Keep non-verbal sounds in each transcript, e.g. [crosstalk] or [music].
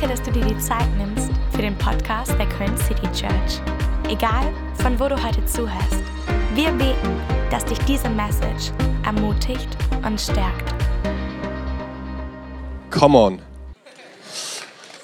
Danke, dass du dir die Zeit nimmst für den Podcast der Köln City Church. Egal, von wo du heute zuhörst, wir beten, dass dich diese Message ermutigt und stärkt. Come on.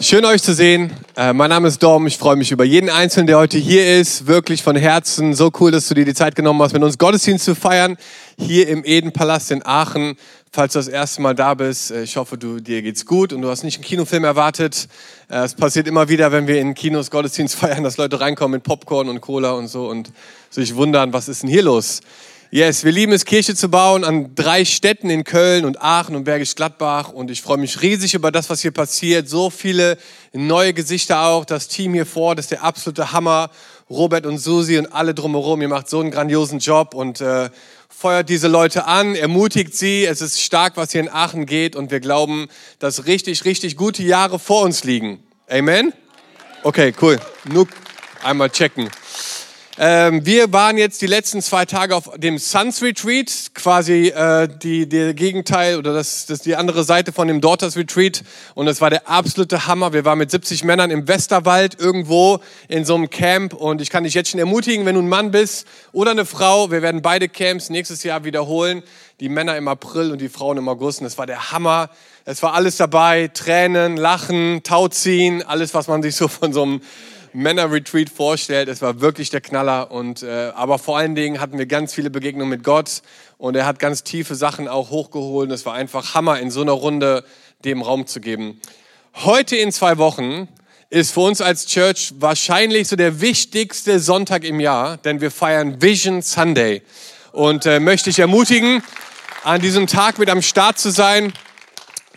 Schön euch zu sehen. Äh, mein Name ist Dom. Ich freue mich über jeden Einzelnen, der heute hier ist. Wirklich von Herzen. So cool, dass du dir die Zeit genommen hast, mit uns Gottesdienst zu feiern. Hier im Edenpalast in Aachen. Falls du das erste Mal da bist, äh, ich hoffe, du, dir geht's gut und du hast nicht einen Kinofilm erwartet. Äh, es passiert immer wieder, wenn wir in Kinos Gottesdienst [laughs] feiern, dass Leute reinkommen mit Popcorn und Cola und so und sich wundern, was ist denn hier los? Yes, wir lieben es, Kirche zu bauen an drei Städten in Köln und Aachen und Bergisch Gladbach. Und ich freue mich riesig über das, was hier passiert. So viele neue Gesichter auch. Das Team hier vor, das ist der absolute Hammer. Robert und Susi und alle drumherum. Ihr macht so einen grandiosen Job und äh, feuert diese Leute an, ermutigt sie. Es ist stark, was hier in Aachen geht. Und wir glauben, dass richtig, richtig gute Jahre vor uns liegen. Amen? Okay, cool. Nur einmal checken. Ähm, wir waren jetzt die letzten zwei Tage auf dem Suns Retreat, quasi äh, die, der Gegenteil oder das, das die andere Seite von dem Daughters Retreat. Und es war der absolute Hammer. Wir waren mit 70 Männern im Westerwald irgendwo in so einem Camp. Und ich kann dich jetzt schon ermutigen, wenn du ein Mann bist oder eine Frau, wir werden beide Camps nächstes Jahr wiederholen. Die Männer im April und die Frauen im August. Und es war der Hammer. Es war alles dabei. Tränen, Lachen, Tauziehen, alles, was man sich so von so einem Männer-Retreat vorstellt. Es war wirklich der Knaller. Und, äh, aber vor allen Dingen hatten wir ganz viele Begegnungen mit Gott und er hat ganz tiefe Sachen auch hochgeholt. Es war einfach Hammer, in so einer Runde dem Raum zu geben. Heute in zwei Wochen ist für uns als Church wahrscheinlich so der wichtigste Sonntag im Jahr, denn wir feiern Vision Sunday. Und äh, möchte ich ermutigen, an diesem Tag mit am Start zu sein.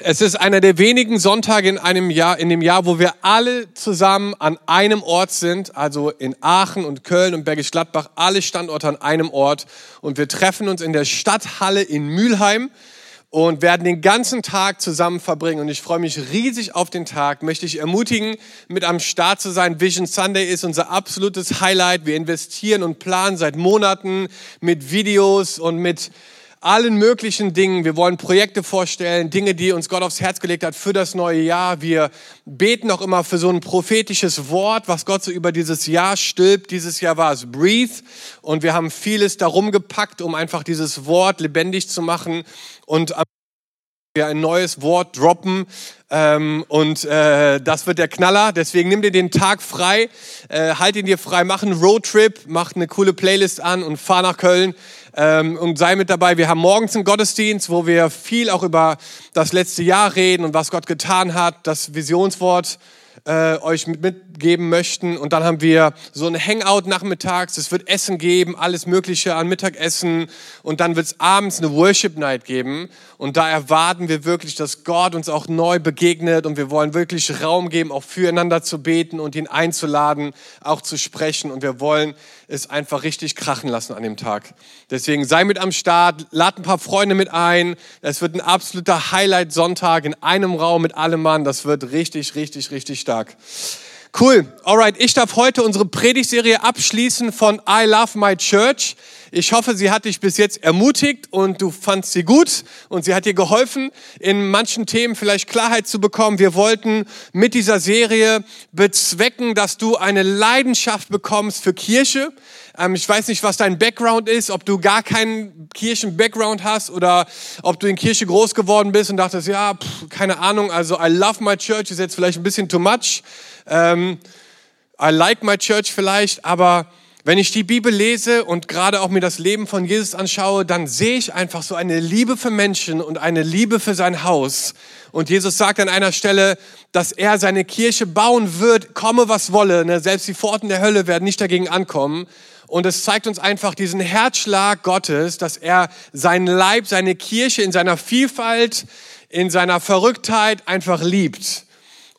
Es ist einer der wenigen Sonntage in einem Jahr, in dem Jahr, wo wir alle zusammen an einem Ort sind, also in Aachen und Köln und Bergisch Gladbach, alle Standorte an einem Ort. Und wir treffen uns in der Stadthalle in Mülheim und werden den ganzen Tag zusammen verbringen. Und ich freue mich riesig auf den Tag. Möchte ich ermutigen, mit am Start zu sein. Vision Sunday ist unser absolutes Highlight. Wir investieren und planen seit Monaten mit Videos und mit allen möglichen Dingen. Wir wollen Projekte vorstellen, Dinge, die uns Gott aufs Herz gelegt hat für das neue Jahr. Wir beten auch immer für so ein prophetisches Wort, was Gott so über dieses Jahr stülpt. Dieses Jahr war es Breathe und wir haben vieles darum gepackt, um einfach dieses Wort lebendig zu machen und wir ein neues Wort droppen ähm, und äh, das wird der Knaller. Deswegen nimm dir den Tag frei, äh, halt ihn dir frei, mach einen Roadtrip, mach eine coole Playlist an und fahr nach Köln ähm, und sei mit dabei. Wir haben morgens einen Gottesdienst, wo wir viel auch über das letzte Jahr reden und was Gott getan hat, das Visionswort äh, euch mitgeben möchten. Und dann haben wir so ein Hangout nachmittags. Es wird Essen geben, alles Mögliche an Mittagessen. Und dann wird es abends eine Worship Night geben. Und da erwarten wir wirklich, dass Gott uns auch neu begegnet. Und wir wollen wirklich Raum geben, auch füreinander zu beten und ihn einzuladen, auch zu sprechen. Und wir wollen es einfach richtig krachen lassen an dem Tag. Deswegen sei mit am Start, lad ein paar Freunde mit ein. Es wird ein absoluter Highlight-Sonntag in einem Raum mit allem Mann. Das wird richtig, richtig, richtig stark. Cool. Alright, ich darf heute unsere Predigserie abschließen von I Love My Church. Ich hoffe, sie hat dich bis jetzt ermutigt und du fandst sie gut und sie hat dir geholfen, in manchen Themen vielleicht Klarheit zu bekommen. Wir wollten mit dieser Serie bezwecken, dass du eine Leidenschaft bekommst für Kirche. Ähm, ich weiß nicht, was dein Background ist, ob du gar keinen Kirchen-Background hast oder ob du in Kirche groß geworden bist und dachtest, ja, pff, keine Ahnung, also I love my church ist jetzt vielleicht ein bisschen too much. Ähm, I like my church vielleicht, aber wenn ich die Bibel lese und gerade auch mir das Leben von Jesus anschaue, dann sehe ich einfach so eine Liebe für Menschen und eine Liebe für sein Haus. Und Jesus sagt an einer Stelle, dass er seine Kirche bauen wird, komme was wolle. Ne? Selbst die Pforten der Hölle werden nicht dagegen ankommen. Und es zeigt uns einfach diesen Herzschlag Gottes, dass er seinen Leib, seine Kirche in seiner Vielfalt, in seiner Verrücktheit einfach liebt.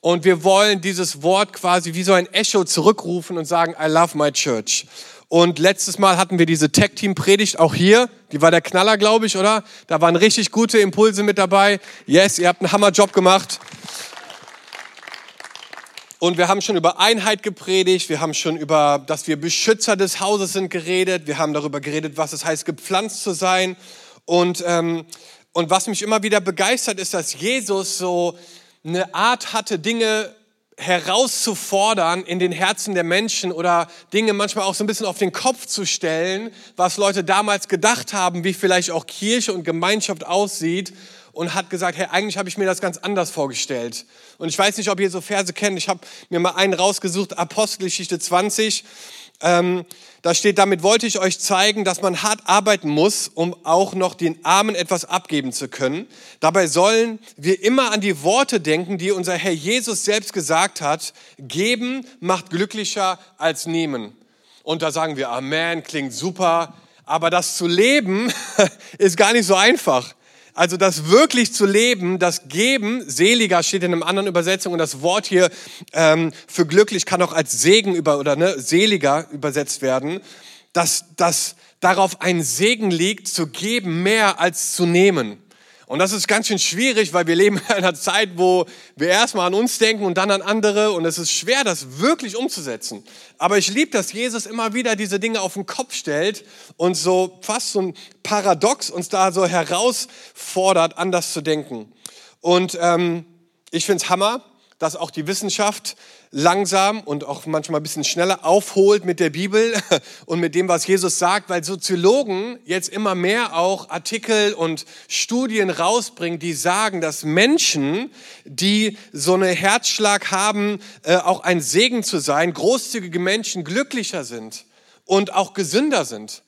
Und wir wollen dieses Wort quasi wie so ein Echo zurückrufen und sagen, I love my church. Und letztes Mal hatten wir diese Tech-Team-Predigt auch hier. Die war der Knaller, glaube ich, oder? Da waren richtig gute Impulse mit dabei. Yes, ihr habt einen Hammerjob gemacht. Und wir haben schon über Einheit gepredigt, wir haben schon über, dass wir Beschützer des Hauses sind geredet, wir haben darüber geredet, was es heißt, gepflanzt zu sein. Und, ähm, und was mich immer wieder begeistert, ist, dass Jesus so eine Art hatte, Dinge herauszufordern in den Herzen der Menschen oder Dinge manchmal auch so ein bisschen auf den Kopf zu stellen, was Leute damals gedacht haben, wie vielleicht auch Kirche und Gemeinschaft aussieht und hat gesagt, hey, eigentlich habe ich mir das ganz anders vorgestellt. Und ich weiß nicht, ob ihr so Verse kennt. Ich habe mir mal einen rausgesucht, Apostelgeschichte 20. Ähm, da steht, damit wollte ich euch zeigen, dass man hart arbeiten muss, um auch noch den Armen etwas abgeben zu können. Dabei sollen wir immer an die Worte denken, die unser Herr Jesus selbst gesagt hat. Geben macht glücklicher als nehmen. Und da sagen wir, Amen, klingt super. Aber das zu leben [laughs] ist gar nicht so einfach. Also das wirklich zu leben, das Geben, seliger steht in einer anderen Übersetzung und das Wort hier ähm, für glücklich kann auch als Segen über oder ne, seliger übersetzt werden, dass, dass darauf ein Segen liegt, zu geben mehr als zu nehmen. Und das ist ganz schön schwierig, weil wir leben [laughs] in einer Zeit, wo wir erstmal an uns denken und dann an andere. Und es ist schwer, das wirklich umzusetzen. Aber ich liebe, dass Jesus immer wieder diese Dinge auf den Kopf stellt und so fast so ein Paradox uns da so herausfordert, anders zu denken. Und ähm, ich finde es Hammer, dass auch die Wissenschaft langsam und auch manchmal ein bisschen schneller aufholt mit der Bibel [laughs] und mit dem, was Jesus sagt, weil Soziologen jetzt immer mehr auch Artikel und Studien rausbringen, die sagen, dass Menschen, die so einen Herzschlag haben, äh, auch ein Segen zu sein, großzügige Menschen glücklicher sind und auch gesünder sind.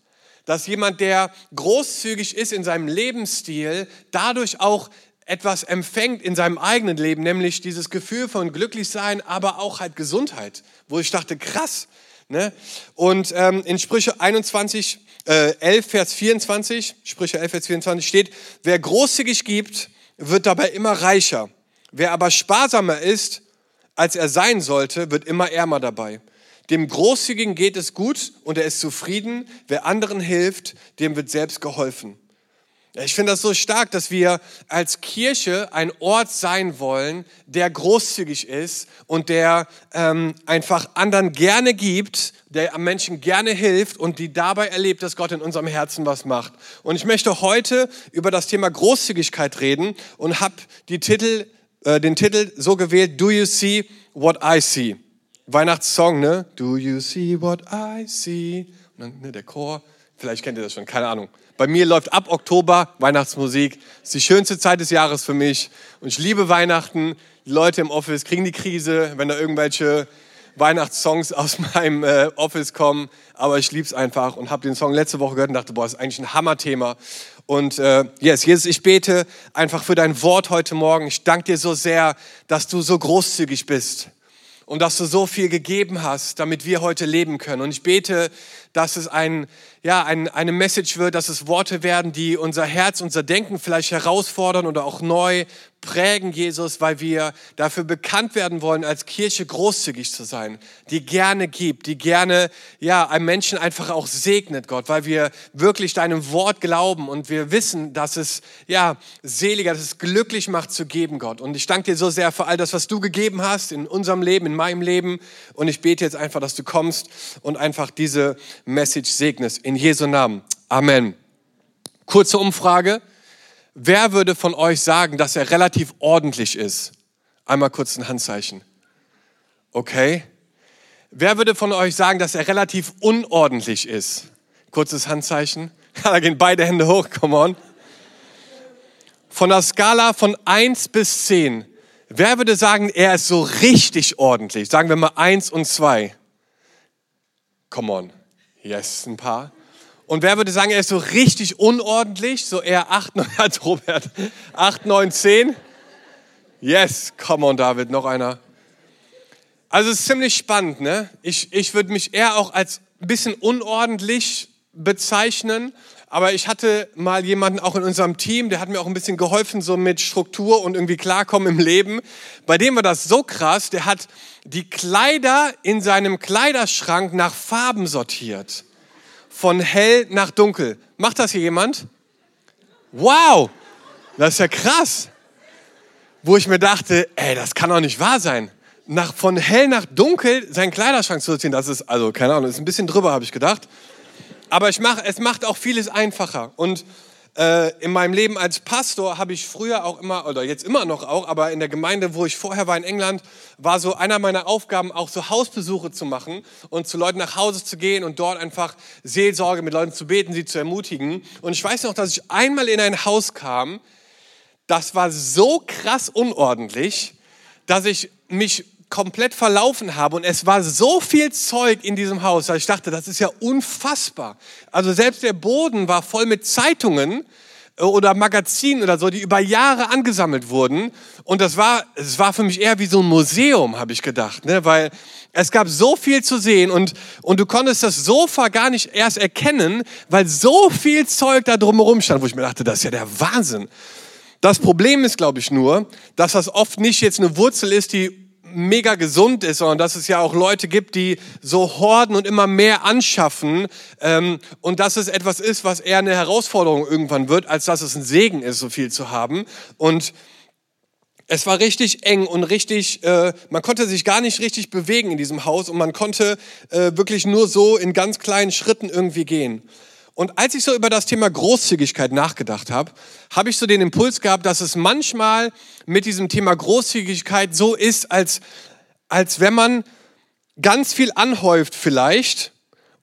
Dass jemand, der großzügig ist in seinem Lebensstil, dadurch auch etwas empfängt in seinem eigenen Leben, nämlich dieses Gefühl von Glücklichsein, aber auch halt Gesundheit, wo ich dachte, krass. Ne? Und ähm, in Sprüche 21, äh, 11, Vers 24, Sprüche 11, Vers 24 steht, wer großzügig gibt, wird dabei immer reicher. Wer aber sparsamer ist, als er sein sollte, wird immer ärmer dabei. Dem Großzügigen geht es gut und er ist zufrieden. Wer anderen hilft, dem wird selbst geholfen. Ich finde das so stark, dass wir als Kirche ein Ort sein wollen, der großzügig ist und der ähm, einfach anderen gerne gibt, der Menschen gerne hilft und die dabei erlebt, dass Gott in unserem Herzen was macht. Und ich möchte heute über das Thema Großzügigkeit reden und habe äh, den Titel so gewählt, Do you see what I see? Weihnachtssong, ne? Do you see what I see? Und dann ne, der Chor, vielleicht kennt ihr das schon, keine Ahnung. Bei mir läuft ab Oktober Weihnachtsmusik. Das ist die schönste Zeit des Jahres für mich. Und ich liebe Weihnachten. Die Leute im Office kriegen die Krise, wenn da irgendwelche Weihnachtssongs [laughs] aus meinem äh, Office kommen. Aber ich liebe es einfach und habe den Song letzte Woche gehört und dachte, boah, das ist eigentlich ein Hammerthema. Und äh, yes, Jesus, ich bete einfach für dein Wort heute Morgen. Ich danke dir so sehr, dass du so großzügig bist und dass du so viel gegeben hast, damit wir heute leben können. Und ich bete, dass es ein, ja, ein, eine Message wird, dass es Worte werden, die unser Herz, unser Denken vielleicht herausfordern oder auch neu prägen, Jesus, weil wir dafür bekannt werden wollen, als Kirche großzügig zu sein, die gerne gibt, die gerne, ja, einem Menschen einfach auch segnet, Gott, weil wir wirklich deinem Wort glauben und wir wissen, dass es, ja, seliger, dass es glücklich macht zu geben, Gott. Und ich danke dir so sehr für all das, was du gegeben hast in unserem Leben, in meinem Leben. Und ich bete jetzt einfach, dass du kommst und einfach diese Message segnest. In Jesu Namen. Amen. Kurze Umfrage. Wer würde von euch sagen, dass er relativ ordentlich ist? Einmal kurz ein Handzeichen. Okay. Wer würde von euch sagen, dass er relativ unordentlich ist? Kurzes Handzeichen. [laughs] Da gehen beide Hände hoch, come on. Von der Skala von 1 bis 10. Wer würde sagen, er ist so richtig ordentlich? Sagen wir mal 1 und 2. Come on. Yes, ein paar. Und wer würde sagen, er ist so richtig unordentlich? So eher 8, 9, [laughs] als Robert. 8, 9, 10. Yes, come on, David, noch einer. Also es ist ziemlich spannend, ne? Ich, ich würde mich eher auch als ein bisschen unordentlich bezeichnen. Aber ich hatte mal jemanden auch in unserem Team, der hat mir auch ein bisschen geholfen, so mit Struktur und irgendwie klarkommen im Leben. Bei dem war das so krass, der hat die Kleider in seinem Kleiderschrank nach Farben sortiert. Von hell nach dunkel. Macht das hier jemand? Wow, das ist ja krass. Wo ich mir dachte, ey, das kann doch nicht wahr sein. Nach, von hell nach dunkel seinen Kleiderschrank zu sortieren, das ist, also keine Ahnung, ist ein bisschen drüber, habe ich gedacht aber ich mach, es macht auch vieles einfacher. Und äh, in meinem Leben als Pastor habe ich früher auch immer, oder jetzt immer noch auch, aber in der Gemeinde, wo ich vorher war in England, war so einer meiner Aufgaben auch so Hausbesuche zu machen und zu Leuten nach Hause zu gehen und dort einfach Seelsorge mit Leuten zu beten, sie zu ermutigen. Und ich weiß noch, dass ich einmal in ein Haus kam, das war so krass unordentlich, dass ich mich komplett verlaufen habe und es war so viel Zeug in diesem Haus, dass ich dachte, das ist ja unfassbar. Also selbst der Boden war voll mit Zeitungen äh, oder Magazinen oder so, die über Jahre angesammelt wurden. Und das war, es war für mich eher wie so ein Museum, habe ich gedacht, ne? weil es gab so viel zu sehen und, und du konntest das Sofa gar nicht erst erkennen, weil so viel Zeug da drumherum stand, wo ich mir dachte, das ist ja der Wahnsinn. Das Problem ist, glaube ich, nur, dass das oft nicht jetzt eine Wurzel ist, die mega gesund ist, sondern dass es ja auch Leute gibt, die so horden und immer mehr anschaffen ähm, und dass es etwas ist, was eher eine Herausforderung irgendwann wird, als dass es ein Segen ist, so viel zu haben. Und es war richtig eng und richtig, äh, man konnte sich gar nicht richtig bewegen in diesem Haus und man konnte äh, wirklich nur so in ganz kleinen Schritten irgendwie gehen. Und als ich so über das Thema Großzügigkeit nachgedacht habe, habe ich so den Impuls gehabt, dass es manchmal mit diesem Thema Großzügigkeit so ist, als, als wenn man ganz viel anhäuft vielleicht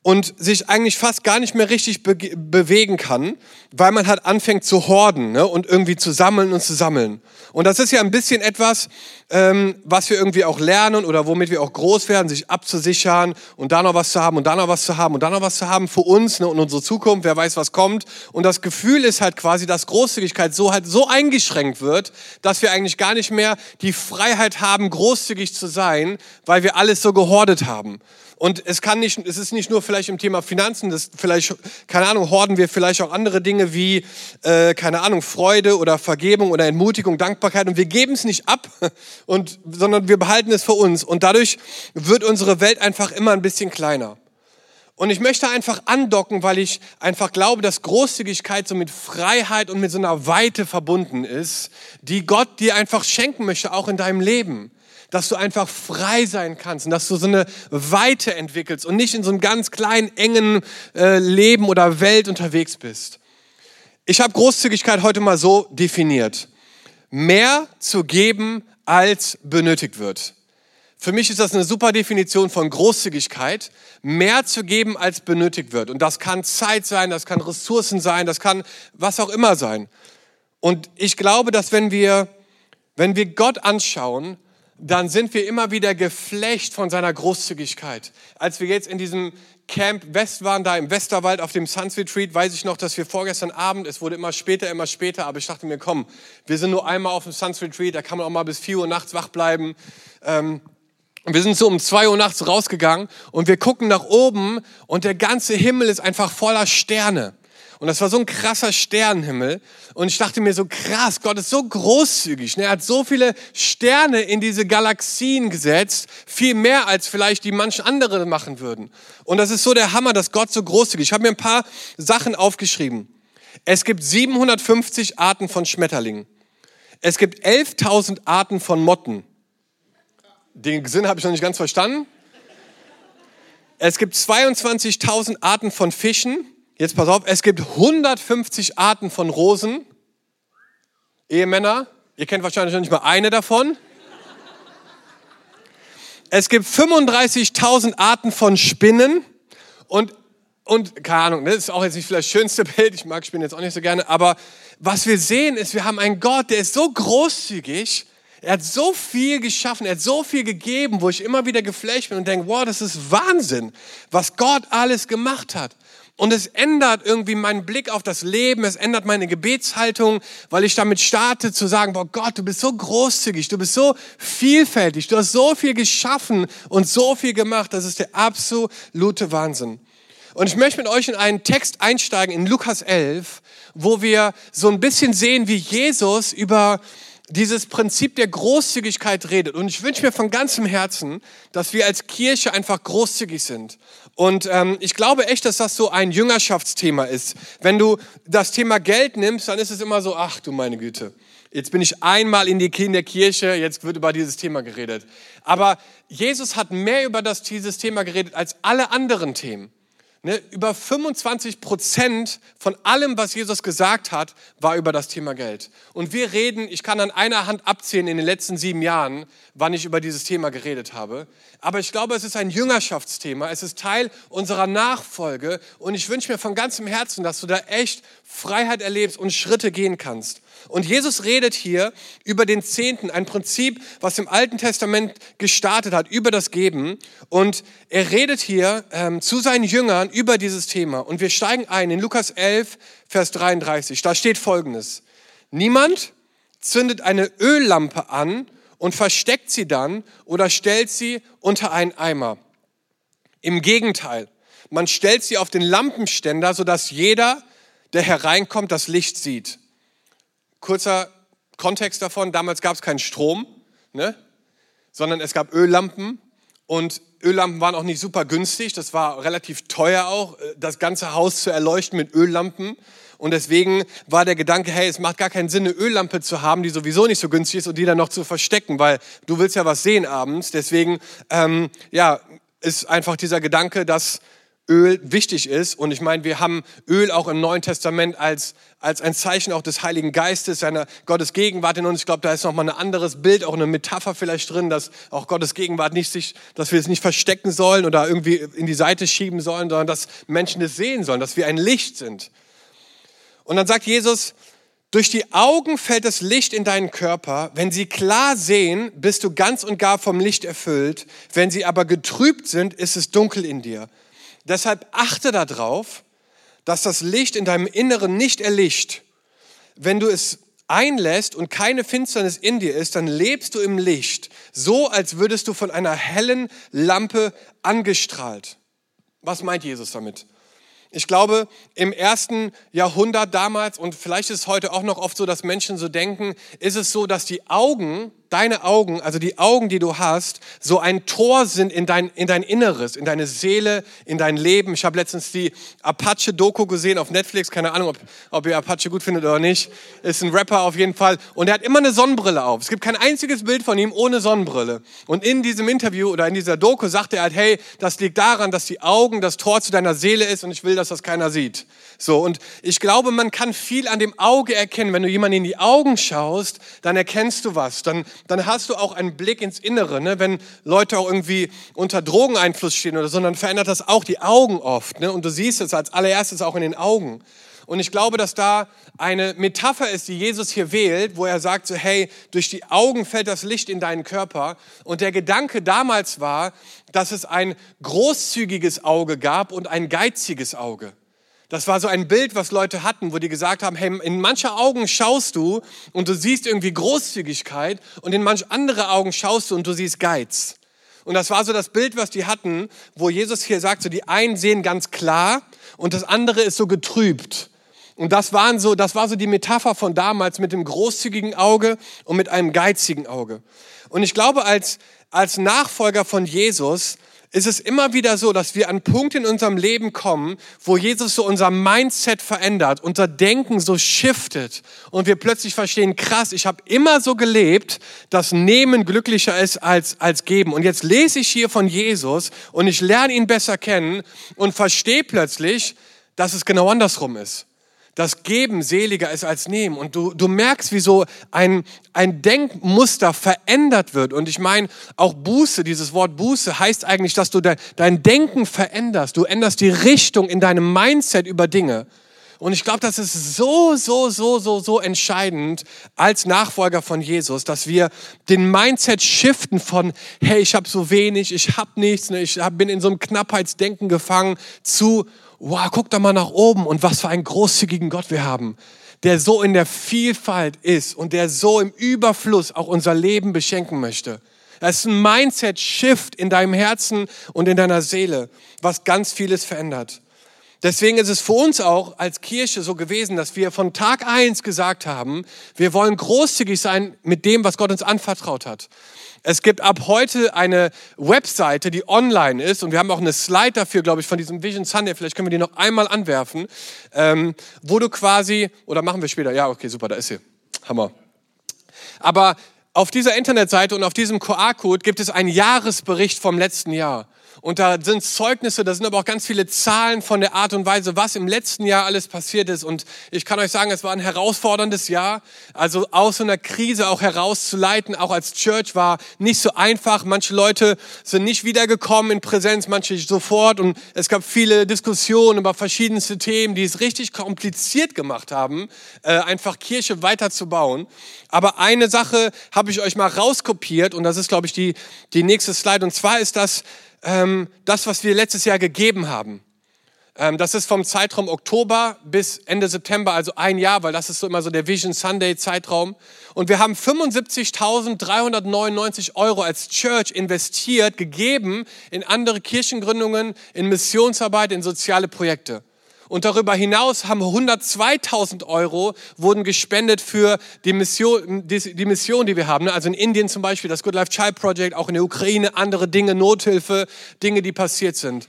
und sich eigentlich fast gar nicht mehr richtig be bewegen kann, weil man halt anfängt zu horden ne? und irgendwie zu sammeln und zu sammeln. Und das ist ja ein bisschen etwas, ähm, was wir irgendwie auch lernen oder womit wir auch groß werden, sich abzusichern und da noch was zu haben und da noch was zu haben und da noch was zu haben für uns ne, und unsere Zukunft, wer weiß, was kommt. Und das Gefühl ist halt quasi, dass Großzügigkeit so halt so eingeschränkt wird, dass wir eigentlich gar nicht mehr die Freiheit haben, großzügig zu sein, weil wir alles so gehordet haben. Und es kann nicht, es ist nicht nur vielleicht im Thema Finanzen, das vielleicht, keine Ahnung, horden wir vielleicht auch andere Dinge wie, äh, keine Ahnung, Freude oder Vergebung oder Entmutigung, Dankbarkeit und wir geben es nicht ab, [laughs] und, sondern wir behalten es für uns. Und dadurch wird unsere Welt einfach immer ein bisschen kleiner. Und ich möchte einfach andocken, weil ich einfach glaube, dass Großzügigkeit so mit Freiheit und mit so einer Weite verbunden ist, die Gott dir einfach schenken möchte, auch in deinem Leben dass du einfach frei sein kannst und dass du so eine Weite entwickelst und nicht in so einem ganz kleinen, engen äh, Leben oder Welt unterwegs bist. Ich habe Großzügigkeit heute mal so definiert. Mehr zu geben, als benötigt wird. Für mich ist das eine super Definition von Großzügigkeit, mehr zu geben, als benötigt wird. Und das kann Zeit sein, das kann Ressourcen sein, das kann was auch immer sein. Und ich glaube, dass wenn wir, wenn wir Gott anschauen, dann sind wir immer wieder geflecht von seiner Großzügigkeit. Als wir jetzt in diesem Camp West waren, da im Westerwald auf dem Suns Retreat, weiß ich noch, dass wir vorgestern Abend, es wurde immer später, immer später, aber ich dachte mir, komm, wir sind nur einmal auf dem Suns Retreat, da kann man auch mal bis 4 Uhr nachts wach bleiben. Ähm, wir sind so um 2 Uhr nachts rausgegangen und wir gucken nach oben und der ganze Himmel ist einfach voller Sterne. Und das war so ein krasser Sternenhimmel. Und ich dachte mir so, krass, Gott ist so großzügig. Ne? Er hat so viele Sterne in diese Galaxien gesetzt. Viel mehr, als vielleicht die manchen andere machen würden. Und das ist so der Hammer, dass Gott so großzügig ist. Ich habe mir ein paar Sachen aufgeschrieben. Es gibt 750 Arten von Schmetterlingen. Es gibt 11.000 Arten von Motten. Den Sinn habe ich noch nicht ganz verstanden. Es gibt 22.000 Arten von Fischen. Jetzt pass auf, es gibt 150 Arten von Rosen. Ehemänner, ihr kennt wahrscheinlich noch nicht mal eine davon. Es gibt 35.000 Arten von Spinnen und, und keine Ahnung, das ist auch jetzt nicht vielleicht das schönste Bild, ich mag Spinnen jetzt auch nicht so gerne, aber was wir sehen ist, wir haben einen Gott, der ist so großzügig, er hat so viel geschaffen, er hat so viel gegeben, wo ich immer wieder geflasht bin und denke, wow, das ist Wahnsinn, was Gott alles gemacht hat. Und es ändert irgendwie meinen Blick auf das Leben, es ändert meine Gebetshaltung, weil ich damit starte zu sagen, boah Gott, du bist so großzügig, du bist so vielfältig, du hast so viel geschaffen und so viel gemacht, das ist der absolute Wahnsinn. Und ich möchte mit euch in einen Text einsteigen in Lukas 11, wo wir so ein bisschen sehen, wie Jesus über dieses Prinzip der Großzügigkeit redet. Und ich wünsche mir von ganzem Herzen, dass wir als Kirche einfach großzügig sind. Und ähm, ich glaube echt, dass das so ein Jüngerschaftsthema ist. Wenn du das Thema Geld nimmst, dann ist es immer so, ach du meine Güte, jetzt bin ich einmal in, die, in der Kirche, jetzt wird über dieses Thema geredet. Aber Jesus hat mehr über das, dieses Thema geredet als alle anderen Themen. Ne, über 25 Prozent von allem, was Jesus gesagt hat, war über das Thema Geld. Und wir reden, ich kann an einer Hand abzählen in den letzten sieben Jahren, wann ich über dieses Thema geredet habe. Aber ich glaube, es ist ein Jüngerschaftsthema. Es ist Teil unserer Nachfolge. Und ich wünsche mir von ganzem Herzen, dass du da echt Freiheit erlebst und Schritte gehen kannst. Und Jesus redet hier über den Zehnten, ein Prinzip, was im Alten Testament gestartet hat, über das Geben. Und er redet hier ähm, zu seinen Jüngern über dieses Thema. Und wir steigen ein in Lukas 11, Vers 33. Da steht Folgendes. Niemand zündet eine Öllampe an und versteckt sie dann oder stellt sie unter einen Eimer. Im Gegenteil, man stellt sie auf den Lampenständer, sodass jeder, der hereinkommt, das Licht sieht. Kurzer Kontext davon, damals gab es keinen Strom, ne? sondern es gab Öllampen und Öllampen waren auch nicht super günstig, das war relativ teuer auch, äh, das ganze Haus zu erleuchten mit Öllampen. Und deswegen war der Gedanke, hey, es macht gar keinen Sinn, eine Öllampe zu haben, die sowieso nicht so günstig ist und die dann noch zu verstecken, weil du willst ja was sehen abends. Deswegen, ähm, ja, ist einfach dieser Gedanke, dass Öl wichtig ist. Und ich meine, wir haben Öl auch im Neuen Testament als, als ein Zeichen auch des Heiligen Geistes, seiner Gottes Gegenwart in uns. Ich glaube, da ist nochmal ein anderes Bild, auch eine Metapher vielleicht drin, dass auch Gottes Gegenwart nicht sich, dass wir es nicht verstecken sollen oder irgendwie in die Seite schieben sollen, sondern dass Menschen es sehen sollen, dass wir ein Licht sind. Und dann sagt Jesus, durch die Augen fällt das Licht in deinen Körper. Wenn sie klar sehen, bist du ganz und gar vom Licht erfüllt. Wenn sie aber getrübt sind, ist es dunkel in dir. Deshalb achte darauf, dass das Licht in deinem Inneren nicht erlischt. Wenn du es einlässt und keine Finsternis in dir ist, dann lebst du im Licht, so als würdest du von einer hellen Lampe angestrahlt. Was meint Jesus damit? Ich glaube, im ersten Jahrhundert damals, und vielleicht ist es heute auch noch oft so, dass Menschen so denken, ist es so, dass die Augen deine Augen, also die Augen, die du hast, so ein Tor sind in dein, in dein Inneres, in deine Seele, in dein Leben. Ich habe letztens die Apache-Doku gesehen auf Netflix. Keine Ahnung, ob, ob ihr Apache gut findet oder nicht. Ist ein Rapper auf jeden Fall. Und er hat immer eine Sonnenbrille auf. Es gibt kein einziges Bild von ihm ohne Sonnenbrille. Und in diesem Interview oder in dieser Doku sagt er halt, hey, das liegt daran, dass die Augen das Tor zu deiner Seele ist und ich will, dass das keiner sieht. So, und ich glaube, man kann viel an dem Auge erkennen. Wenn du jemanden in die Augen schaust, dann erkennst du was. Dann, dann hast du auch einen Blick ins Innere. Ne? Wenn Leute auch irgendwie unter Drogeneinfluss stehen oder so, dann verändert das auch die Augen oft. Ne? Und du siehst es als allererstes auch in den Augen. Und ich glaube, dass da eine Metapher ist, die Jesus hier wählt, wo er sagt so, hey, durch die Augen fällt das Licht in deinen Körper. Und der Gedanke damals war, dass es ein großzügiges Auge gab und ein geiziges Auge. Das war so ein Bild, was Leute hatten, wo die gesagt haben, hey, in mancher Augen schaust du und du siehst irgendwie Großzügigkeit und in manch andere Augen schaust du und du siehst Geiz. Und das war so das Bild, was die hatten, wo Jesus hier sagt, so die einen sehen ganz klar und das andere ist so getrübt. Und das waren so, das war so die Metapher von damals mit dem großzügigen Auge und mit einem geizigen Auge. Und ich glaube, als, als Nachfolger von Jesus ist es immer wieder so, dass wir an Punkte in unserem Leben kommen, wo Jesus so unser Mindset verändert, unser Denken so shiftet und wir plötzlich verstehen, krass, ich habe immer so gelebt, dass Nehmen glücklicher ist als, als Geben. Und jetzt lese ich hier von Jesus und ich lerne ihn besser kennen und verstehe plötzlich, dass es genau andersrum ist dass Geben seliger ist als Nehmen. Und du, du merkst, wie so ein, ein Denkmuster verändert wird. Und ich meine, auch Buße, dieses Wort Buße heißt eigentlich, dass du de, dein Denken veränderst. Du änderst die Richtung in deinem Mindset über Dinge. Und ich glaube, das ist so, so, so, so, so entscheidend als Nachfolger von Jesus, dass wir den Mindset shiften von, hey, ich habe so wenig, ich habe nichts, ne, ich bin in so einem Knappheitsdenken gefangen, zu, wow, guck doch mal nach oben und was für einen großzügigen Gott wir haben, der so in der Vielfalt ist und der so im Überfluss auch unser Leben beschenken möchte. Das ist ein Mindset-Shift in deinem Herzen und in deiner Seele, was ganz vieles verändert. Deswegen ist es für uns auch als Kirche so gewesen, dass wir von Tag eins gesagt haben, wir wollen großzügig sein mit dem, was Gott uns anvertraut hat. Es gibt ab heute eine Webseite, die online ist und wir haben auch eine Slide dafür, glaube ich, von diesem Vision Sunday. Vielleicht können wir die noch einmal anwerfen, ähm, wo du quasi, oder machen wir später, ja, okay, super, da ist sie. Hammer. Aber auf dieser Internetseite und auf diesem QR-Code gibt es einen Jahresbericht vom letzten Jahr. Und da sind Zeugnisse, da sind aber auch ganz viele Zahlen von der Art und Weise, was im letzten Jahr alles passiert ist. Und ich kann euch sagen, es war ein herausforderndes Jahr. Also aus so einer Krise auch herauszuleiten, auch als Church war nicht so einfach. Manche Leute sind nicht wiedergekommen in Präsenz, manche sofort. Und es gab viele Diskussionen über verschiedenste Themen, die es richtig kompliziert gemacht haben, äh, einfach Kirche weiterzubauen. Aber eine Sache habe ich euch mal rauskopiert und das ist, glaube ich, die, die nächste Slide. Und zwar ist das, ähm, das, was wir letztes Jahr gegeben haben. Ähm, das ist vom Zeitraum Oktober bis Ende September, also ein Jahr, weil das ist so immer so der Vision Sunday Zeitraum. Und wir haben 75.399 Euro als Church investiert, gegeben in andere Kirchengründungen, in Missionsarbeit, in soziale Projekte. Und darüber hinaus haben 102.000 Euro wurden gespendet für die Mission, die, die Mission, die wir haben. Also in Indien zum Beispiel das Good Life Child Project, auch in der Ukraine, andere Dinge, Nothilfe, Dinge, die passiert sind.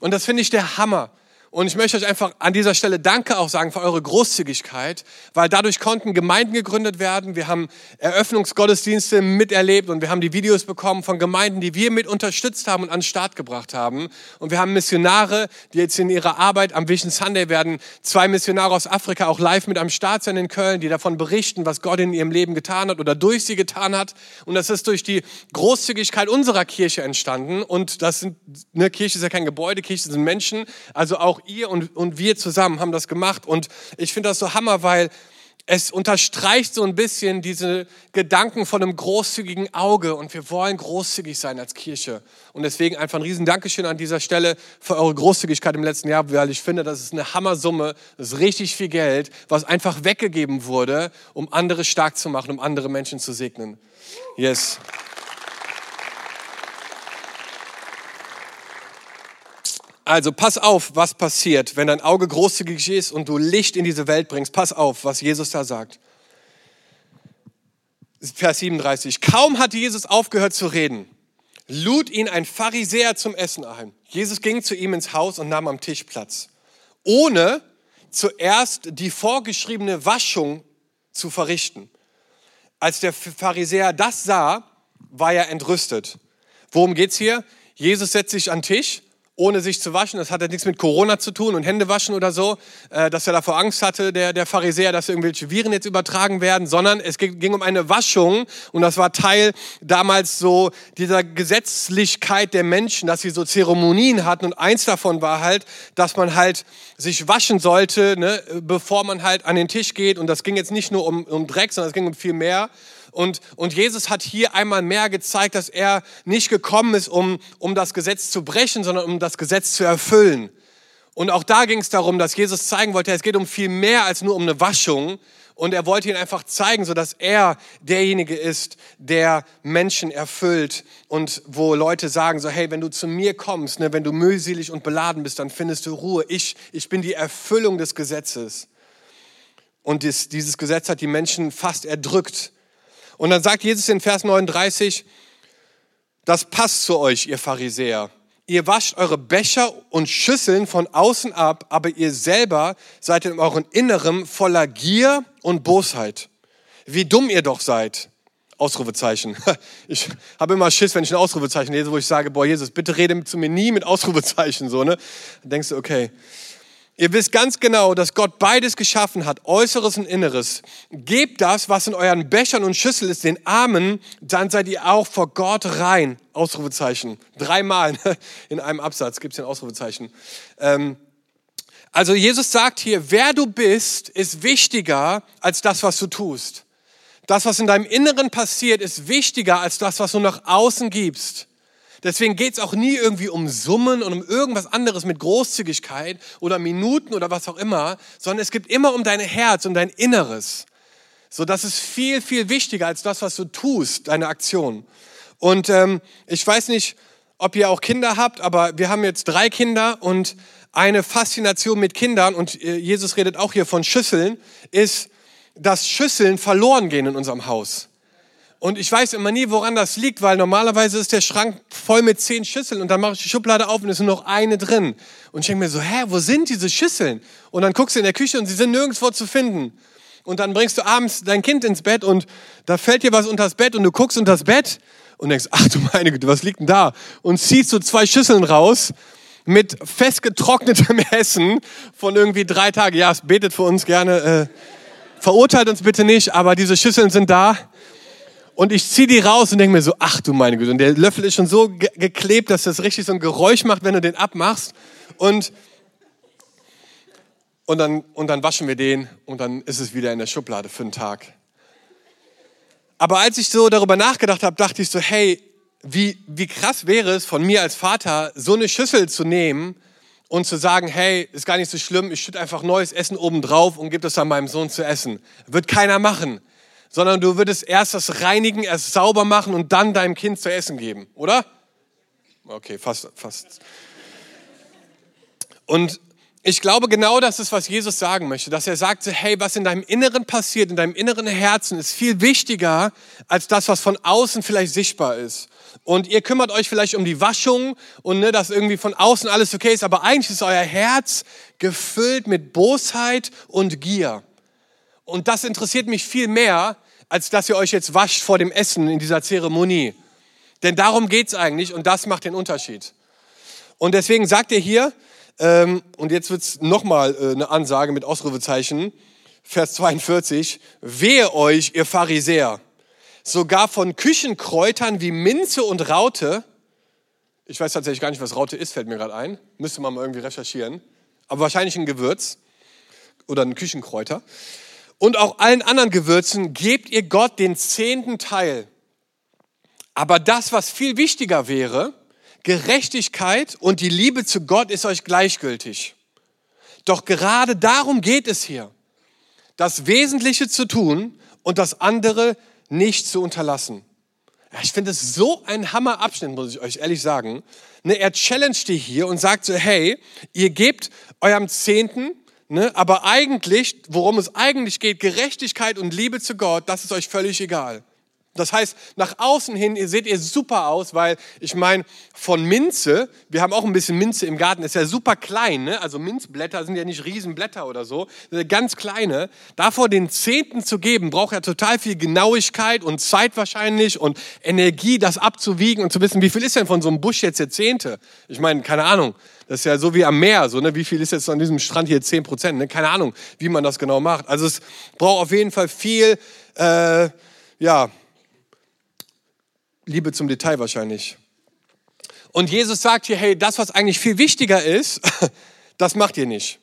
Und das finde ich der Hammer. Und ich möchte euch einfach an dieser Stelle Danke auch sagen für eure Großzügigkeit, weil dadurch konnten Gemeinden gegründet werden. Wir haben Eröffnungsgottesdienste miterlebt und wir haben die Videos bekommen von Gemeinden, die wir mit unterstützt haben und an den Start gebracht haben. Und wir haben Missionare, die jetzt in ihrer Arbeit am Vision Sunday werden, zwei Missionare aus Afrika auch live mit am Start sein in Köln, die davon berichten, was Gott in ihrem Leben getan hat oder durch sie getan hat. Und das ist durch die Großzügigkeit unserer Kirche entstanden. Und das sind, eine Kirche ist ja kein Gebäude, Kirche sind Menschen. Also auch ihr und, und wir zusammen haben das gemacht. Und ich finde das so Hammer, weil es unterstreicht so ein bisschen diese Gedanken von einem großzügigen Auge und wir wollen großzügig sein als Kirche. Und deswegen einfach ein riesen Dankeschön an dieser Stelle für eure Großzügigkeit im letzten Jahr, weil ich finde, das ist eine Hammersumme, das ist richtig viel Geld, was einfach weggegeben wurde, um andere stark zu machen, um andere Menschen zu segnen. Yes. Also pass auf, was passiert, wenn dein Auge großzügig ist und du Licht in diese Welt bringst. Pass auf, was Jesus da sagt. Vers 37. Kaum hatte Jesus aufgehört zu reden, lud ihn ein Pharisäer zum Essen ein. Jesus ging zu ihm ins Haus und nahm am Tisch Platz, ohne zuerst die vorgeschriebene Waschung zu verrichten. Als der Pharisäer das sah, war er entrüstet. Worum geht's hier? Jesus setzt sich an den Tisch ohne sich zu waschen. Das hat ja nichts mit Corona zu tun und Hände waschen oder so, äh, dass er davor Angst hatte, der, der Pharisäer, dass irgendwelche Viren jetzt übertragen werden, sondern es ging um eine Waschung und das war Teil damals so dieser Gesetzlichkeit der Menschen, dass sie so Zeremonien hatten und eins davon war halt, dass man halt sich waschen sollte, ne, bevor man halt an den Tisch geht und das ging jetzt nicht nur um, um Dreck, sondern es ging um viel mehr. Und, und Jesus hat hier einmal mehr gezeigt, dass er nicht gekommen ist, um, um das Gesetz zu brechen, sondern um das Gesetz zu erfüllen. Und auch da ging es darum, dass Jesus zeigen wollte, es geht um viel mehr als nur um eine Waschung. Und er wollte ihn einfach zeigen, so dass er derjenige ist, der Menschen erfüllt und wo Leute sagen so, hey, wenn du zu mir kommst, ne, wenn du mühselig und beladen bist, dann findest du Ruhe. Ich, ich bin die Erfüllung des Gesetzes. Und dies, dieses Gesetz hat die Menschen fast erdrückt. Und dann sagt Jesus in Vers 39, das passt zu euch, ihr Pharisäer. Ihr wascht eure Becher und Schüsseln von außen ab, aber ihr selber seid in eurem Inneren voller Gier und Bosheit. Wie dumm ihr doch seid. Ausrufezeichen. [laughs] Ich habe immer Schiss, wenn ich ein Ausrufezeichen lese, wo ich sage, boah, Jesus, bitte rede zu mir nie mit Ausrufezeichen, so, ne? Dann denkst du, okay. Ihr wisst ganz genau, dass Gott beides geschaffen hat, Äußeres und Inneres. Gebt das, was in euren Bechern und Schüsseln ist, den Armen, dann seid ihr auch vor Gott rein. Ausrufezeichen. Dreimal in einem Absatz gibt es ein Ausrufezeichen. Ähm, also Jesus sagt hier, wer du bist, ist wichtiger als das, was du tust. Das, was in deinem Inneren passiert, ist wichtiger als das, was du nach außen gibst. Deswegen geht es auch nie irgendwie um Summen und um irgendwas anderes mit Großzügigkeit oder Minuten oder was auch immer, sondern es geht immer um dein Herz, um dein Inneres. So, das ist viel, viel wichtiger als das, was du tust, deine Aktion. Und ähm, ich weiß nicht, ob ihr auch Kinder habt, aber wir haben jetzt drei Kinder und eine Faszination mit Kindern, und äh, Jesus redet auch hier von Schüsseln, ist, dass Schüsseln verloren gehen in unserem Haus. Und ich weiß immer nie, woran das liegt, weil normalerweise ist der Schrank voll mit zehn Schüsseln und dann mache ich die Schublade auf und es ist nur noch eine drin. Und ich denke mir so, hä, wo sind diese Schüsseln? Und dann guckst du in der Küche und sie sind nirgendwo zu finden. Und dann bringst du abends dein Kind ins Bett und da fällt dir was unter das Bett und du guckst unter das Bett und denkst, ach du meine Güte, was liegt denn da? Und ziehst so zwei Schüsseln raus mit festgetrocknetem [laughs] Essen von irgendwie drei Tagen. Ja, es betet für uns gerne. Äh, verurteilt uns bitte nicht, aber diese Schüsseln sind da. Und ich ziehe die raus und denke mir so, ach du meine Güte. Und der Löffel ist schon so ge geklebt, dass das richtig so ein Geräusch macht, wenn du den abmachst. Und, und, dann, und dann waschen wir den und dann ist es wieder in der Schublade für einen Tag. Aber als ich so darüber nachgedacht habe, dachte ich so, hey, wie, wie krass wäre es von mir als Vater, so eine Schüssel zu nehmen und zu sagen, hey, ist gar nicht so schlimm, ich schütte einfach neues Essen oben drauf und gebe das dann meinem Sohn zu essen. Wird keiner machen. Sondern du würdest erst das reinigen, erst sauber machen und dann deinem Kind zu essen geben, oder? Okay, fast, fast. Und ich glaube, genau das ist, was Jesus sagen möchte, dass er sagte, hey, was in deinem Inneren passiert, in deinem inneren Herzen, ist viel wichtiger als das, was von außen vielleicht sichtbar ist. Und ihr kümmert euch vielleicht um die Waschung und ne, dass irgendwie von außen alles okay ist, aber eigentlich ist euer Herz gefüllt mit Bosheit und Gier. Und das interessiert mich viel mehr, als dass ihr euch jetzt wascht vor dem Essen in dieser Zeremonie. Denn darum geht's eigentlich und das macht den Unterschied. Und deswegen sagt er hier, ähm, und jetzt wird es nochmal äh, eine Ansage mit Ausrufezeichen. Vers 42. Wehe euch, ihr Pharisäer, sogar von Küchenkräutern wie Minze und Raute. Ich weiß tatsächlich gar nicht, was Raute ist, fällt mir gerade ein. Müsste man mal irgendwie recherchieren. Aber wahrscheinlich ein Gewürz oder ein Küchenkräuter. Und auch allen anderen Gewürzen gebt ihr Gott den zehnten Teil. Aber das, was viel wichtiger wäre, Gerechtigkeit und die Liebe zu Gott ist euch gleichgültig. Doch gerade darum geht es hier, das Wesentliche zu tun und das andere nicht zu unterlassen. Ich finde es so ein Hammerabschnitt, muss ich euch ehrlich sagen. Ne, er challenged die hier und sagt so, hey, ihr gebt eurem Zehnten, ne, aber eigentlich, worum es eigentlich geht, Gerechtigkeit und Liebe zu Gott, das ist euch völlig egal. Das heißt, nach außen hin ihr seht ihr super aus, weil ich meine, von Minze, wir haben auch ein bisschen Minze im Garten, ist ja super klein, ne? also Minzblätter sind ja nicht Riesenblätter oder so, ganz kleine. Davor den Zehnten zu geben, braucht ja total viel Genauigkeit und Zeit wahrscheinlich und Energie, das abzuwiegen und zu wissen, wie viel ist denn von so einem Busch jetzt der Zehnte? Ich meine, keine Ahnung, das ist ja so wie am Meer, so, ne? wie viel ist jetzt an diesem Strand hier? Zehn Prozent, ne? keine Ahnung, wie man das genau macht. Also es braucht auf jeden Fall viel, äh, ja, Liebe zum Detail wahrscheinlich. Und Jesus sagt hier, hey, das, was eigentlich viel wichtiger ist, [laughs] das macht ihr nicht.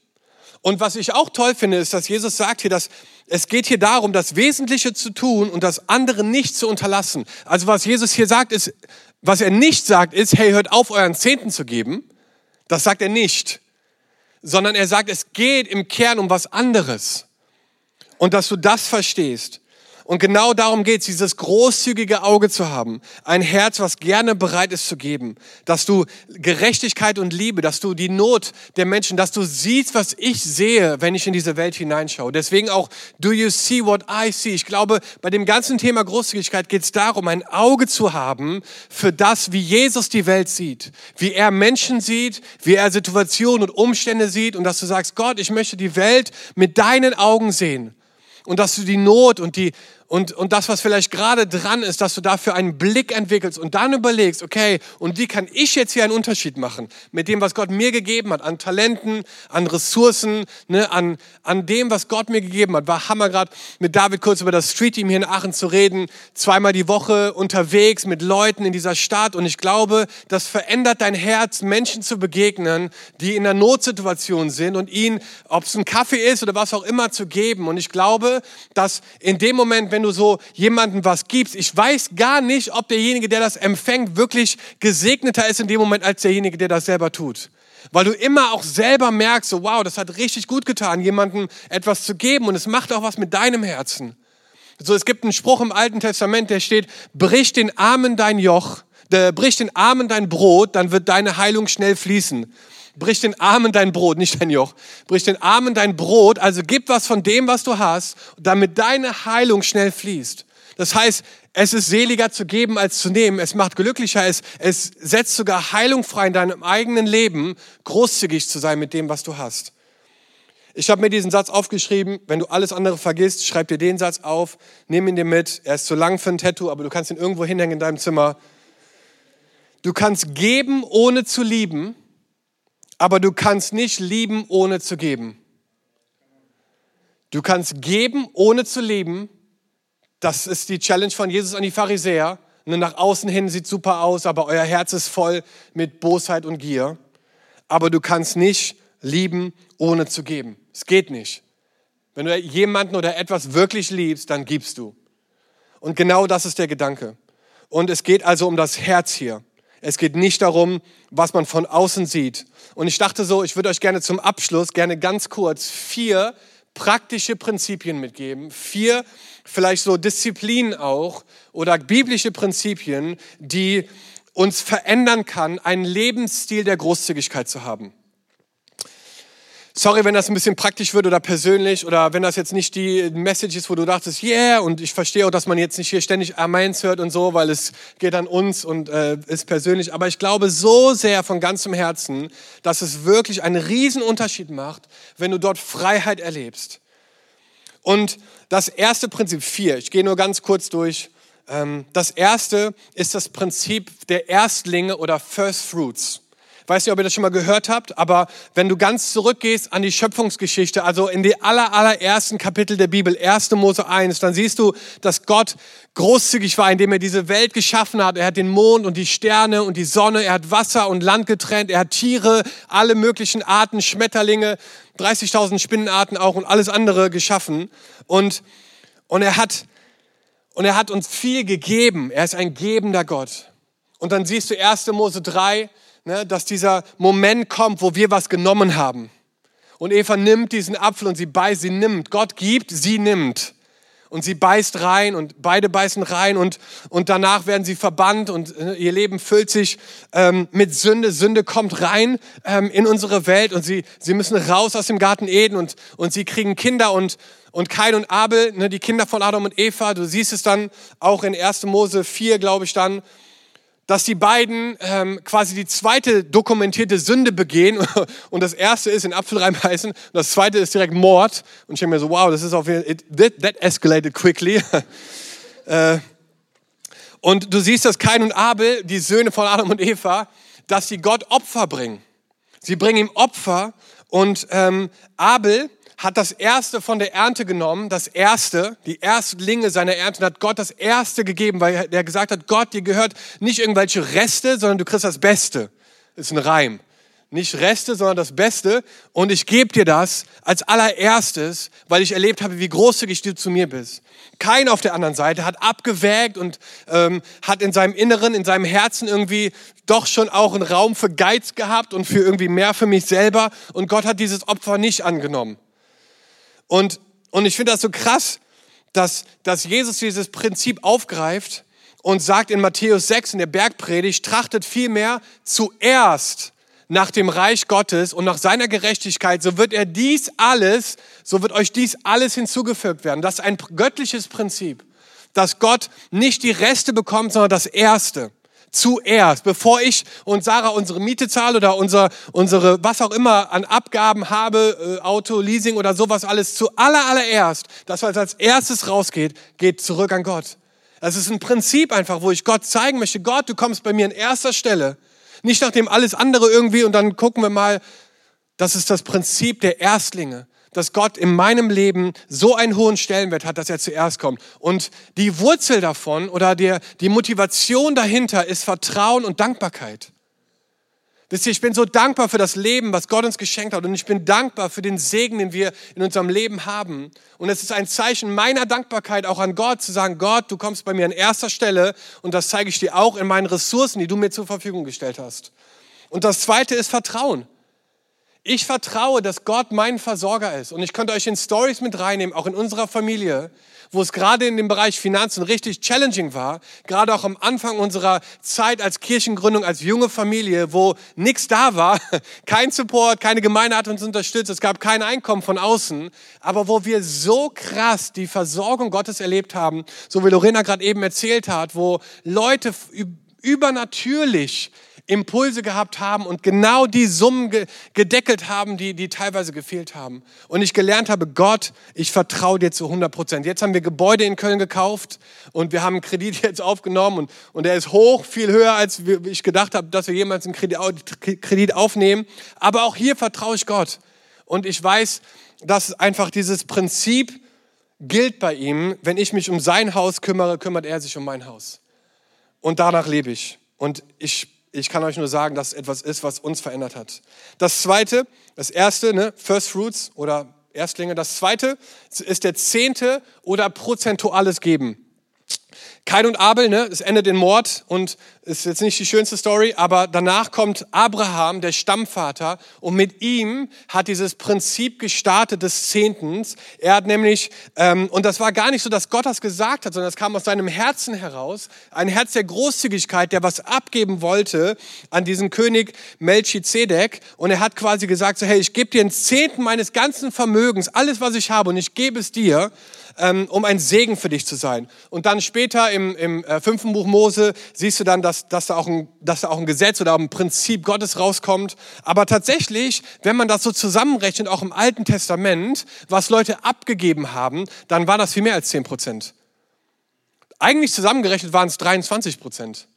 Und was ich auch toll finde, ist, dass Jesus sagt hier, dass es geht hier darum, das Wesentliche zu tun und das andere nicht zu unterlassen. Also was Jesus hier sagt, ist, was er nicht sagt, ist, hey, hört auf, euren Zehnten zu geben. Das sagt er nicht. Sondern er sagt, es geht im Kern um was anderes. Und dass du das verstehst. Und genau darum geht es, dieses großzügige Auge zu haben. Ein Herz, was gerne bereit ist zu geben. Dass du Gerechtigkeit und Liebe, dass du die Not der Menschen, dass du siehst, was ich sehe, wenn ich in diese Welt hineinschaue. Deswegen auch, do you see what I see? Ich glaube, bei dem ganzen Thema Großzügigkeit geht es darum, ein Auge zu haben für das, wie Jesus die Welt sieht. Wie er Menschen sieht, wie er Situationen und Umstände sieht. Und dass du sagst, Gott, ich möchte die Welt mit deinen Augen sehen und dass du die Not und die und, und das, was vielleicht gerade dran ist, dass du dafür einen Blick entwickelst und dann überlegst, okay, und wie kann ich jetzt hier einen Unterschied machen mit dem, was Gott mir gegeben hat, an Talenten, an Ressourcen, ne, an, an dem, was Gott mir gegeben hat. War Hammer gerade mit David kurz über das Street Team hier in Aachen zu reden, zweimal die Woche unterwegs mit Leuten in dieser Stadt und ich glaube, das verändert dein Herz, Menschen zu begegnen, die in einer Notsituation sind und ihnen, ob es ein Kaffee ist oder was auch immer, zu geben. Und ich glaube, dass in dem Moment, wenn wenn du so jemandem was gibst. Ich weiß gar nicht, ob derjenige, der das empfängt, wirklich gesegneter ist in dem Moment als derjenige, der das selber tut. Weil du immer auch selber merkst, so, wow, das hat richtig gut getan, jemandem etwas zu geben und es macht auch was mit deinem Herzen. So, es gibt einen Spruch im Alten Testament, der steht, brich den Armen dein Joch, äh, brich den Armen dein Brot, dann wird deine Heilung schnell fließen. Brich den Armen dein Brot, nicht dein Joch. Brich den Armen dein Brot, also gib was von dem, was du hast, damit deine Heilung schnell fließt. Das heißt, es ist seliger zu geben als zu nehmen. Es macht glücklicher. Es, es setzt sogar Heilung frei in deinem eigenen Leben, großzügig zu sein mit dem, was du hast. Ich habe mir diesen Satz aufgeschrieben. Wenn du alles andere vergisst, schreib dir den Satz auf, nimm ihn dir mit. Er ist zu lang für ein Tattoo, aber du kannst ihn irgendwo hinhängen in deinem Zimmer. Du kannst geben, ohne zu lieben, aber du kannst nicht lieben, ohne zu geben. Du kannst geben, ohne zu lieben. Das ist die Challenge von Jesus an die Pharisäer. Nach außen hin sieht super aus, aber euer Herz ist voll mit Bosheit und Gier. Aber du kannst nicht lieben, ohne zu geben. Es geht nicht. Wenn du jemanden oder etwas wirklich liebst, dann gibst du. Und genau das ist der Gedanke. Und es geht also um das Herz hier. Es geht nicht darum, was man von außen sieht. Und ich dachte so, ich würde euch gerne zum Abschluss gerne ganz kurz vier praktische Prinzipien mitgeben. Vier vielleicht so Disziplinen auch oder biblische Prinzipien, die uns verändern kann, einen Lebensstil der Großzügigkeit zu haben. Sorry, wenn das ein bisschen praktisch wird oder persönlich oder wenn das jetzt nicht die Message ist, wo du dachtest, yeah, und ich verstehe auch, dass man jetzt nicht hier ständig Amens hört und so, weil es geht an uns und äh, ist persönlich. Aber ich glaube so sehr von ganzem Herzen, dass es wirklich einen riesen Unterschied macht, wenn du dort Freiheit erlebst. Und das erste Prinzip, vier, ich gehe nur ganz kurz durch. Ähm, das erste ist das Prinzip der Erstlinge oder First Fruits weiß nicht, ob ihr das schon mal gehört habt, aber wenn du ganz zurückgehst an die Schöpfungsgeschichte, also in die aller, allerersten Kapitel der Bibel, 1. Mose 1, dann siehst du, dass Gott großzügig war, indem er diese Welt geschaffen hat. Er hat den Mond und die Sterne und die Sonne, er hat Wasser und Land getrennt, er hat Tiere, alle möglichen Arten, Schmetterlinge, 30.000 Spinnenarten auch und alles andere geschaffen. Und, und er hat, und er hat uns viel gegeben. Er ist ein gebender Gott. Und dann siehst du 1. Mose 3, ne, dass dieser Moment kommt, wo wir was genommen haben. Und Eva nimmt diesen Apfel und sie beißt, sie nimmt. Gott gibt, sie nimmt. Und sie beißt rein und beide beißen rein und, und danach werden sie verbannt und äh, ihr Leben füllt sich ähm, mit Sünde. Sünde kommt rein ähm, in unsere Welt und sie, sie müssen raus aus dem Garten Eden und, und sie kriegen Kinder und, und Kain und Abel, ne, die Kinder von Adam und Eva. Du siehst es dann auch in 1. Mose 4, glaube ich dann, dass die beiden ähm, quasi die zweite dokumentierte Sünde begehen. [laughs] Und das erste ist in Apfel reinbeißen und das zweite ist direkt Mord. Und ich denke mir so, wow, das ist auf jeden Fall, that escalated quickly. [laughs] äh, und du siehst, dass Kain und Abel, die Söhne von Adam und Eva, dass sie Gott Opfer bringen. Sie bringen ihm Opfer und ähm, Abel hat das Erste von der Ernte genommen, das Erste, die Erstlinge seiner Ernte, und hat Gott das Erste gegeben, weil er gesagt hat, Gott, dir gehört nicht irgendwelche Reste, sondern du kriegst das Beste. Ist ein Reim. Nicht Reste, sondern das Beste. Und ich gebe dir das als allererstes, weil ich erlebt habe, wie großzügig du zu mir bist. Kein auf der anderen Seite hat abgewägt und ähm, hat in seinem Inneren, in seinem Herzen irgendwie doch schon auch einen Raum für Geiz gehabt und für irgendwie mehr für mich selber. Und Gott hat dieses Opfer nicht angenommen. Und, und ich finde das so krass, dass, dass Jesus dieses Prinzip aufgreift und sagt in Matthäus 6 in der Bergpredigt, trachtet vielmehr zuerst nach dem Reich Gottes und nach seiner Gerechtigkeit, so wird er dies alles, so wird euch dies alles hinzugefügt werden. Das ist ein göttliches Prinzip, dass Gott nicht die Reste bekommt, sondern das Erste zuerst, bevor ich und Sarah unsere Miete zahle oder unser, unsere, was auch immer an Abgaben habe, äh, Auto, Leasing oder sowas alles, zu aller, allererst, das was als erstes rausgeht, geht zurück an Gott. Das ist ein Prinzip einfach, wo ich Gott zeigen möchte, Gott, du kommst bei mir an erster Stelle. Nicht nachdem alles andere irgendwie und dann gucken wir mal, das ist das Prinzip der Erstlinge dass Gott in meinem Leben so einen hohen Stellenwert hat, dass er zuerst kommt. Und die Wurzel davon oder der, die Motivation dahinter ist Vertrauen und Dankbarkeit. Wisst ihr, ich bin so dankbar für das Leben, was Gott uns geschenkt hat. Und ich bin dankbar für den Segen, den wir in unserem Leben haben. Und es ist ein Zeichen meiner Dankbarkeit auch an Gott, zu sagen, Gott, du kommst bei mir an erster Stelle. Und das zeige ich dir auch in meinen Ressourcen, die du mir zur Verfügung gestellt hast. Und das zweite ist Vertrauen. Ich vertraue, dass Gott mein Versorger ist. Und ich könnte euch in Stories mit reinnehmen, auch in unserer Familie, wo es gerade in dem Bereich Finanzen richtig challenging war, gerade auch am Anfang unserer Zeit als Kirchengründung, als junge Familie, wo nichts da war, [laughs] kein Support, keine Gemeinde hat uns unterstützt, es gab kein Einkommen von außen, aber wo wir so krass die Versorgung Gottes erlebt haben, so wie Lorena gerade eben erzählt hat, wo Leute übernatürlich Impulse gehabt haben und genau die Summen ge gedeckelt haben, die, die teilweise gefehlt haben. Und ich gelernt habe, Gott, ich vertraue dir zu 100 Prozent. Jetzt haben wir Gebäude in Köln gekauft und wir haben einen Kredit [laughs] jetzt aufgenommen und, und der ist hoch, viel höher, als ich gedacht habe, dass wir jemals einen Kredit aufnehmen. Aber auch hier vertraue ich Gott. Und ich weiß, dass einfach dieses Prinzip gilt bei ihm, wenn ich mich um sein Haus kümmere, kümmert er sich um mein Haus. Und danach lebe ich. Und ich, ich kann euch nur sagen, dass es etwas ist, was uns verändert hat. Das zweite, das erste, ne, First Fruits oder Erstlinge. Das zweite ist der zehnte oder prozentuales Geben. Kain und Abel, ne, es endet in Mord und ist jetzt nicht die schönste Story, aber danach kommt Abraham, der Stammvater, und mit ihm hat dieses Prinzip gestartet des Zehntens. Er hat nämlich, ähm, und das war gar nicht so, dass Gott das gesagt hat, sondern es kam aus seinem Herzen heraus, ein Herz der Großzügigkeit, der was abgeben wollte an diesen König Melchizedek. Und er hat quasi gesagt, so, hey, ich gebe dir einen Zehnten meines ganzen Vermögens, alles, was ich habe, und ich gebe es dir ähm, um ein Segen für dich zu sein. Und dann später im, im äh, fünften Buch Mose siehst du dann, dass, dass, da auch ein, dass da auch ein Gesetz oder ein Prinzip Gottes rauskommt. Aber tatsächlich, wenn man das so zusammenrechnet, auch im Alten Testament, was Leute abgegeben haben, dann war das viel mehr als 10 Prozent. Eigentlich zusammengerechnet waren es 23 Prozent.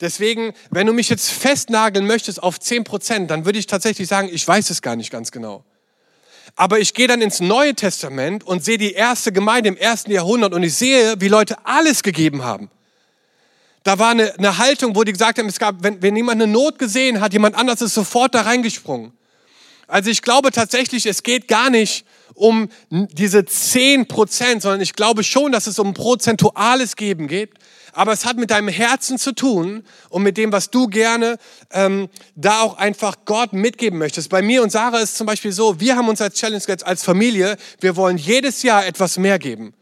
Deswegen, wenn du mich jetzt festnageln möchtest auf 10 Prozent, dann würde ich tatsächlich sagen, ich weiß es gar nicht ganz genau. Aber ich gehe dann ins Neue Testament und sehe die erste Gemeinde im ersten Jahrhundert und ich sehe, wie Leute alles gegeben haben. Da war eine, eine Haltung, wo die gesagt haben, es gab, wenn, wenn jemand eine Not gesehen hat, jemand anders ist sofort da reingesprungen. Also ich glaube tatsächlich, es geht gar nicht um diese 10 Prozent, sondern ich glaube schon, dass es um prozentuales Geben geht aber es hat mit deinem Herzen zu tun und mit dem, was du gerne ähm, da auch einfach Gott mitgeben möchtest. Bei mir und Sarah ist zum Beispiel so, wir haben uns als Challenge jetzt als Familie, wir wollen jedes Jahr etwas mehr geben.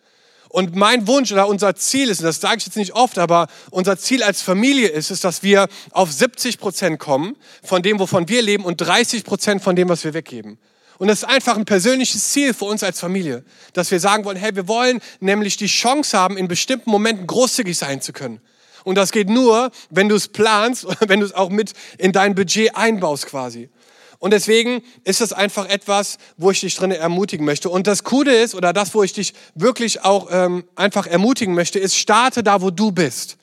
Und mein Wunsch oder unser Ziel ist, und das sage ich jetzt nicht oft, aber unser Ziel als Familie ist es, dass wir auf 70 Prozent kommen von dem, wovon wir leben und 30 Prozent von dem, was wir weggeben. Und das ist einfach ein persönliches Ziel für uns als Familie, dass wir sagen wollen, hey, wir wollen nämlich die Chance haben, in bestimmten Momenten großzügig sein zu können. Und das geht nur, wenn du es planst, [laughs] wenn du es auch mit in dein Budget einbaust quasi. Und deswegen ist das einfach etwas, wo ich dich drin ermutigen möchte. Und das Coole ist, oder das, wo ich dich wirklich auch ähm, einfach ermutigen möchte, ist, starte da, wo du bist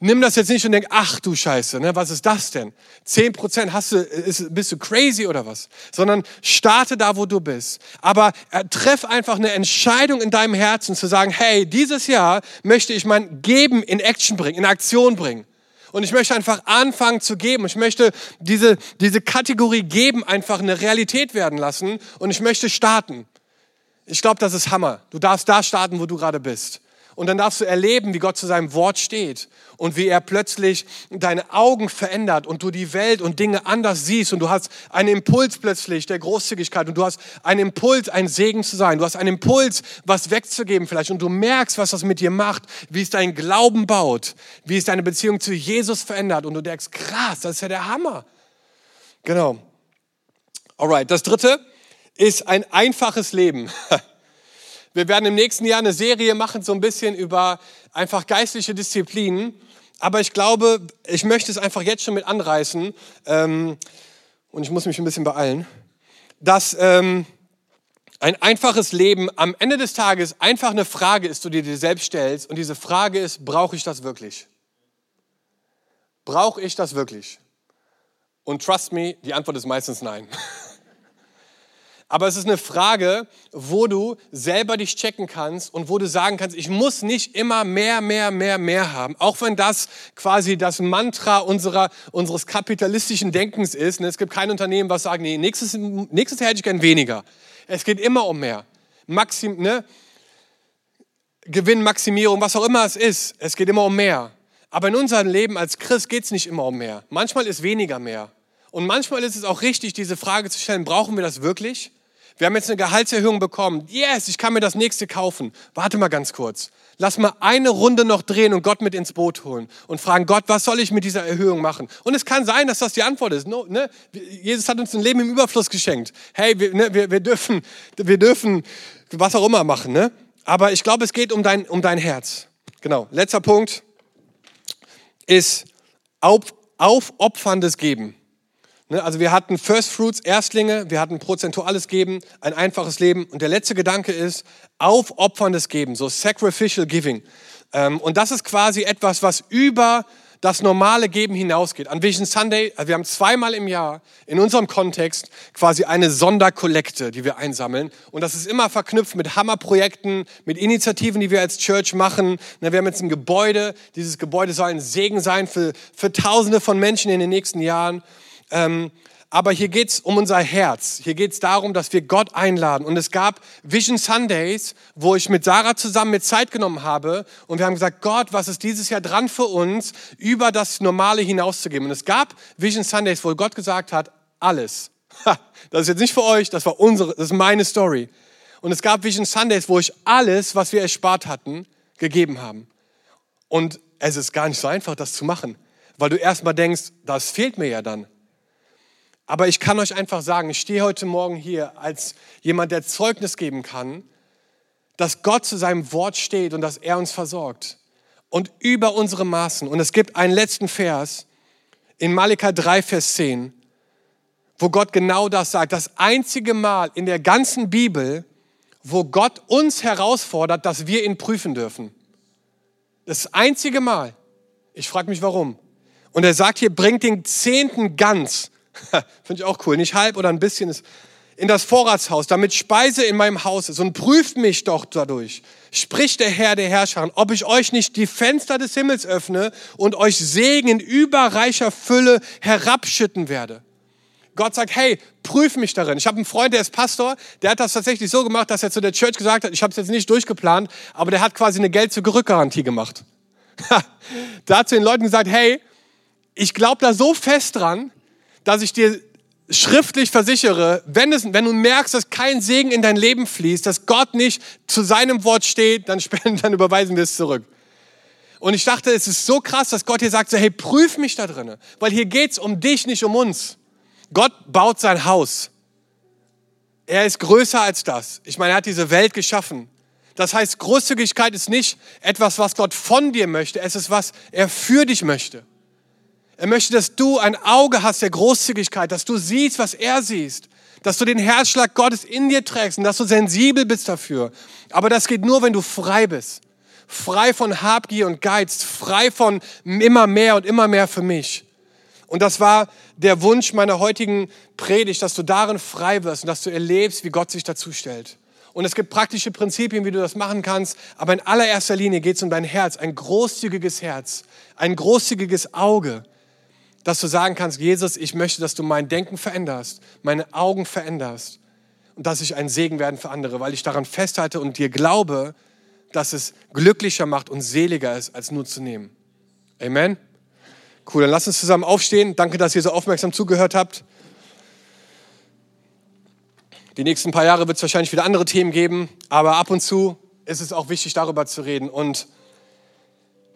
nimm das jetzt nicht und denk, ach du Scheiße, ne, was ist das denn? Zehn Prozent, hast du, ist, bist du crazy oder was? Sondern starte da, wo du bist. Aber äh, treff einfach eine Entscheidung in deinem Herzen zu sagen, hey, dieses Jahr möchte ich mein Geben in Action bringen, in Aktion bringen. Und ich möchte einfach anfangen zu geben. Ich möchte diese, diese Kategorie geben einfach eine Realität werden lassen. Und ich möchte starten. Ich glaube, das ist Hammer. Du darfst da starten, wo du gerade bist. Und dann darfst du erleben, wie Gott zu seinem Wort steht und wie er plötzlich deine Augen verändert und du die Welt und Dinge anders siehst und du hast einen Impuls plötzlich der Großzügigkeit und du hast einen Impuls, ein Segen zu sein. Du hast einen Impuls, was wegzugeben vielleicht und du merkst, was das mit dir macht, wie es deinen Glauben baut, wie es deine Beziehung zu Jesus verändert und du denkst, krass, das ist ja der Hammer. Genau. Alright, das dritte ist ein einfaches Leben. [laughs] Wir werden im nächsten Jahr eine Serie machen, so ein bisschen über einfach geistliche Disziplinen. Aber ich glaube, ich möchte es einfach jetzt schon mit anreißen, ähm, und ich muss mich ein bisschen beeilen, dass ähm, ein einfaches Leben am Ende des Tages einfach eine Frage ist, die du dir selbst stellst. Und diese Frage ist, brauche ich das wirklich? Brauche ich das wirklich? Und trust me, die Antwort ist meistens nein. [laughs] Aber es ist eine Frage, wo du selber dich checken kannst und wo du sagen kannst, ich muss nicht immer mehr, mehr, mehr, mehr haben. Auch wenn das quasi das Mantra unserer, unseres kapitalistischen Denkens ist. Es gibt kein Unternehmen, was sagt, nee, nächstes, nächstes Jahr hätte ich gern weniger. Es geht immer um mehr. Maxim, ne? Gewinnmaximierung, was auch immer es ist. Es geht immer um mehr. Aber in unserem Leben als Christ geht es nicht immer um mehr. Manchmal ist weniger mehr. Und manchmal ist es auch richtig, diese Frage zu stellen, brauchen wir das wirklich? Wir haben jetzt eine Gehaltserhöhung bekommen. Yes, ich kann mir das nächste kaufen. Warte mal ganz kurz. Lass mal eine Runde noch drehen und Gott mit ins Boot holen und fragen, Gott, was soll ich mit dieser Erhöhung machen? Und es kann sein, dass das die Antwort ist. No, ne? Jesus hat uns ein Leben im Überfluss geschenkt. Hey, wir, ne, wir, wir, dürfen, wir dürfen was auch immer machen. Ne? Aber ich glaube, es geht um dein, um dein Herz. Genau. Letzter Punkt ist aufopferndes Geben. Ne, also wir hatten First Fruits, Erstlinge, wir hatten prozentuales Geben, ein einfaches Leben. Und der letzte Gedanke ist aufopferndes Geben, so sacrificial giving. Ähm, und das ist quasi etwas, was über das normale Geben hinausgeht. An Vision Sunday, also wir haben zweimal im Jahr in unserem Kontext quasi eine Sonderkollekte, die wir einsammeln. Und das ist immer verknüpft mit Hammerprojekten, mit Initiativen, die wir als Church machen. Wir haben jetzt ein Gebäude. Dieses Gebäude soll ein Segen sein für, für Tausende von Menschen in den nächsten Jahren. Ähm, aber hier geht es um unser Herz. Hier geht es darum, dass wir Gott einladen. Und es gab Vision Sundays, wo ich mit Sarah zusammen mit Zeit genommen habe. Und wir haben gesagt, Gott, was ist dieses Jahr dran für uns, über das Normale hinauszugeben? Und es gab Vision Sundays, wo Gott gesagt hat, alles. [laughs] das ist jetzt nicht für euch, das war unsere, das ist meine Story. Und es gab Vision Sundays, wo ich alles, was wir erspart hatten, gegeben haben. Und es ist gar nicht so einfach, das zu machen, weil du erstmal denkst, das fehlt mir ja dann. Aber ich kann euch einfach sagen, ich stehe heute Morgen hier als jemand, der Zeugnis geben kann, dass Gott zu seinem Wort steht und dass er uns versorgt. Und über unsere Maßen. Und es gibt einen letzten Vers in Malika 3, Vers 10, wo Gott genau das sagt. Das einzige Mal in der ganzen Bibel, wo Gott uns herausfordert, dass wir ihn prüfen dürfen. Das einzige Mal. Ich frage mich warum. Und er sagt hier, bringt den Zehnten ganz [laughs] Finde ich auch cool. Nicht halb oder ein bisschen ist in das Vorratshaus, damit Speise in meinem Haus ist und prüft mich doch dadurch, spricht der Herr der Herrscher, ob ich euch nicht die Fenster des Himmels öffne und euch Segen in überreicher Fülle herabschütten werde. Gott sagt, hey, prüf mich darin. Ich habe einen Freund, der ist Pastor, der hat das tatsächlich so gemacht, dass er zu der Church gesagt hat, ich habe es jetzt nicht durchgeplant, aber der hat quasi eine Geld-zu-Rückgarantie gemacht. [laughs] da hat zu den Leuten gesagt, hey, ich glaube da so fest dran, dass ich dir schriftlich versichere, wenn, es, wenn du merkst, dass kein Segen in dein Leben fließt, dass Gott nicht zu seinem Wort steht, dann, spenden, [laughs] dann überweisen wir es zurück. Und ich dachte, es ist so krass, dass Gott hier sagt, so, hey, prüf mich da drinnen, weil hier geht es um dich, nicht um uns. Gott baut sein Haus. Er ist größer als das. Ich meine, er hat diese Welt geschaffen. Das heißt, Großzügigkeit ist nicht etwas, was Gott von dir möchte, es ist, was er für dich möchte. Er möchte, dass du ein Auge hast der Großzügigkeit, dass du siehst, was er siehst, dass du den Herzschlag Gottes in dir trägst und dass du sensibel bist dafür. Aber das geht nur, wenn du frei bist. Frei von Habgier und Geiz, frei von immer mehr und immer mehr für mich. Und das war der Wunsch meiner heutigen Predigt, dass du darin frei wirst und dass du erlebst, wie Gott sich dazu stellt. Und es gibt praktische Prinzipien, wie du das machen kannst, aber in allererster Linie geht es um dein Herz, ein großzügiges Herz, ein großzügiges Auge, dass du sagen kannst, Jesus, ich möchte, dass du mein Denken veränderst, meine Augen veränderst und dass ich ein Segen werden für andere, weil ich daran festhalte und dir glaube, dass es glücklicher macht und seliger ist, als nur zu nehmen. Amen. Cool, dann lass uns zusammen aufstehen. Danke, dass ihr so aufmerksam zugehört habt. Die nächsten paar Jahre wird es wahrscheinlich wieder andere Themen geben, aber ab und zu ist es auch wichtig, darüber zu reden. Und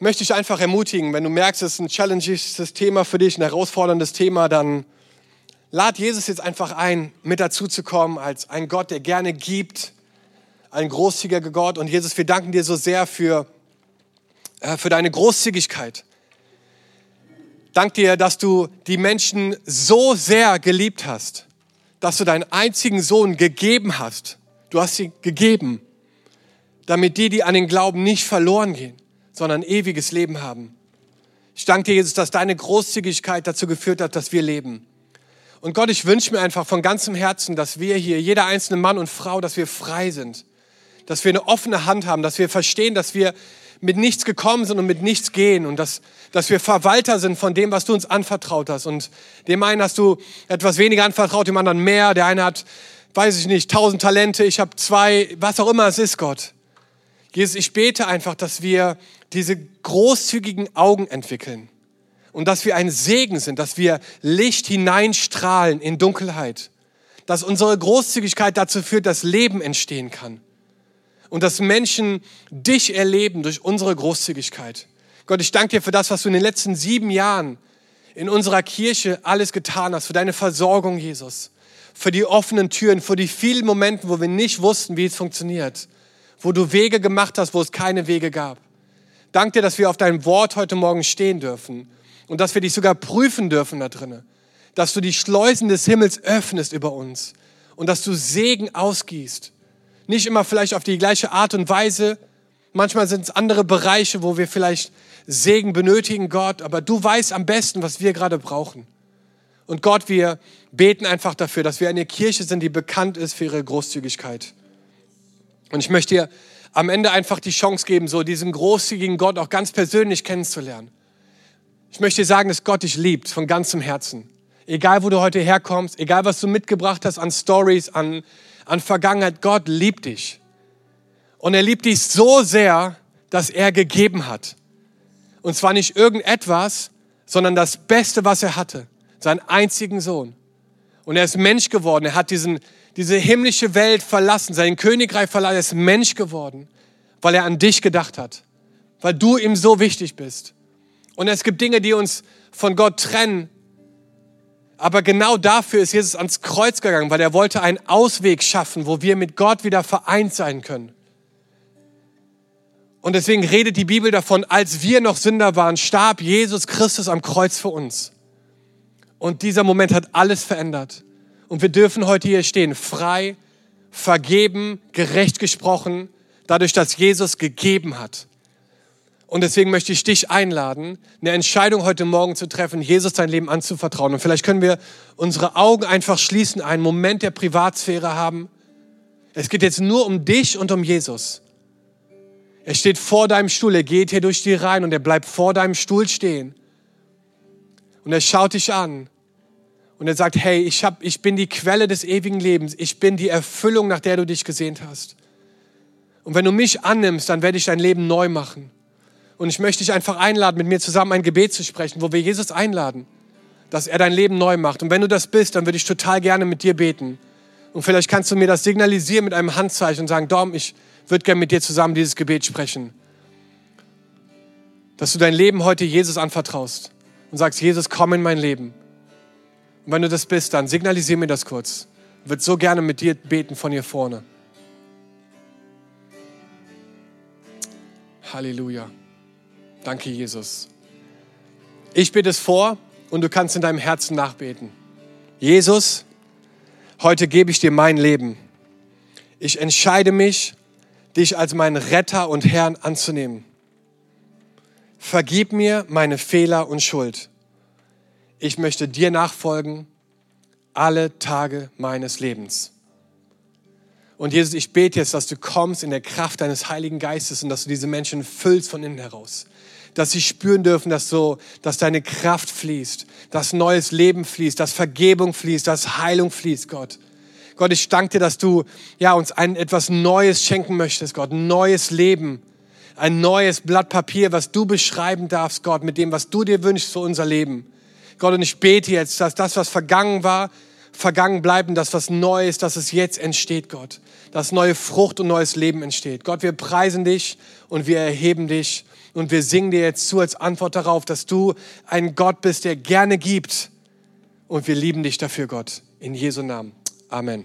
möchte ich einfach ermutigen, wenn du merkst, es ist ein challenges Thema für dich, ein herausforderndes Thema, dann lad Jesus jetzt einfach ein, mit dazu zu kommen als ein Gott, der gerne gibt, ein großzügiger Gott. Und Jesus, wir danken dir so sehr für, äh, für deine Großzügigkeit. Dank dir, dass du die Menschen so sehr geliebt hast, dass du deinen einzigen Sohn gegeben hast. Du hast sie gegeben, damit die, die an den Glauben nicht verloren gehen, sondern ewiges Leben haben. Ich danke dir, Jesus, dass deine Großzügigkeit dazu geführt hat, dass wir leben. Und Gott, ich wünsche mir einfach von ganzem Herzen, dass wir hier, jeder einzelne Mann und Frau, dass wir frei sind, dass wir eine offene Hand haben, dass wir verstehen, dass wir mit nichts gekommen sind und mit nichts gehen und dass, dass wir Verwalter sind von dem, was du uns anvertraut hast. Und dem einen hast du etwas weniger anvertraut, dem anderen mehr. Der eine hat, weiß ich nicht, tausend Talente, ich habe zwei, was auch immer es ist, Gott. Jesus, ich bete einfach, dass wir diese großzügigen Augen entwickeln und dass wir ein Segen sind, dass wir Licht hineinstrahlen in Dunkelheit, dass unsere Großzügigkeit dazu führt, dass Leben entstehen kann und dass Menschen dich erleben durch unsere Großzügigkeit. Gott, ich danke dir für das, was du in den letzten sieben Jahren in unserer Kirche alles getan hast, für deine Versorgung, Jesus, für die offenen Türen, für die vielen Momente, wo wir nicht wussten, wie es funktioniert, wo du Wege gemacht hast, wo es keine Wege gab. Dank dir, dass wir auf deinem Wort heute Morgen stehen dürfen und dass wir dich sogar prüfen dürfen da drinnen. Dass du die Schleusen des Himmels öffnest über uns und dass du Segen ausgießt. Nicht immer vielleicht auf die gleiche Art und Weise. Manchmal sind es andere Bereiche, wo wir vielleicht Segen benötigen, Gott, aber du weißt am besten, was wir gerade brauchen. Und Gott, wir beten einfach dafür, dass wir eine Kirche sind, die bekannt ist für ihre Großzügigkeit. Und ich möchte dir am Ende einfach die Chance geben, so diesen großzügigen Gott auch ganz persönlich kennenzulernen. Ich möchte dir sagen, dass Gott dich liebt von ganzem Herzen. Egal, wo du heute herkommst, egal, was du mitgebracht hast an Stories, an, an Vergangenheit, Gott liebt dich. Und er liebt dich so sehr, dass er gegeben hat. Und zwar nicht irgendetwas, sondern das Beste, was er hatte, seinen einzigen Sohn. Und er ist Mensch geworden. Er hat diesen, diese himmlische Welt verlassen, sein Königreich verlassen. Er ist Mensch geworden, weil er an dich gedacht hat, weil du ihm so wichtig bist. Und es gibt Dinge, die uns von Gott trennen. Aber genau dafür ist Jesus ans Kreuz gegangen, weil er wollte einen Ausweg schaffen, wo wir mit Gott wieder vereint sein können. Und deswegen redet die Bibel davon, als wir noch Sünder waren, starb Jesus Christus am Kreuz für uns. Und dieser Moment hat alles verändert. Und wir dürfen heute hier stehen, frei, vergeben, gerecht gesprochen, dadurch, dass Jesus gegeben hat. Und deswegen möchte ich dich einladen, eine Entscheidung heute Morgen zu treffen, Jesus dein Leben anzuvertrauen. Und vielleicht können wir unsere Augen einfach schließen, einen Moment der Privatsphäre haben. Es geht jetzt nur um dich und um Jesus. Er steht vor deinem Stuhl, er geht hier durch die Reihen und er bleibt vor deinem Stuhl stehen. Und er schaut dich an und er sagt, hey, ich, hab, ich bin die Quelle des ewigen Lebens, ich bin die Erfüllung, nach der du dich gesehnt hast. Und wenn du mich annimmst, dann werde ich dein Leben neu machen. Und ich möchte dich einfach einladen, mit mir zusammen ein Gebet zu sprechen, wo wir Jesus einladen, dass er dein Leben neu macht. Und wenn du das bist, dann würde ich total gerne mit dir beten. Und vielleicht kannst du mir das signalisieren mit einem Handzeichen und sagen, Dom, ich, würde gerne mit dir zusammen dieses Gebet sprechen. Dass du dein Leben heute Jesus anvertraust und sagst, Jesus, komm in mein Leben. Und wenn du das bist, dann signalisier mir das kurz. Ich würde so gerne mit dir beten von hier vorne. Halleluja. Danke, Jesus. Ich bete es vor und du kannst in deinem Herzen nachbeten. Jesus, heute gebe ich dir mein Leben. Ich entscheide mich, dich als meinen Retter und Herrn anzunehmen. Vergib mir meine Fehler und Schuld. Ich möchte dir nachfolgen alle Tage meines Lebens. Und Jesus, ich bete jetzt, dass du kommst in der Kraft deines Heiligen Geistes und dass du diese Menschen füllst von innen heraus. Dass sie spüren dürfen, dass so, dass deine Kraft fließt, dass neues Leben fließt, dass Vergebung fließt, dass Heilung fließt, Gott. Gott, ich danke dir, dass du ja, uns ein, etwas Neues schenken möchtest, Gott, neues Leben, ein neues Blatt Papier, was du beschreiben darfst, Gott, mit dem, was du dir wünschst für unser Leben. Gott, und ich bete jetzt, dass das, was vergangen war, vergangen bleibt und das, was neu ist, dass es jetzt entsteht, Gott. Dass neue Frucht und neues Leben entsteht. Gott, wir preisen dich und wir erheben dich und wir singen dir jetzt zu als Antwort darauf, dass du ein Gott bist, der gerne gibt. Und wir lieben dich dafür, Gott. In Jesu Namen. Amen.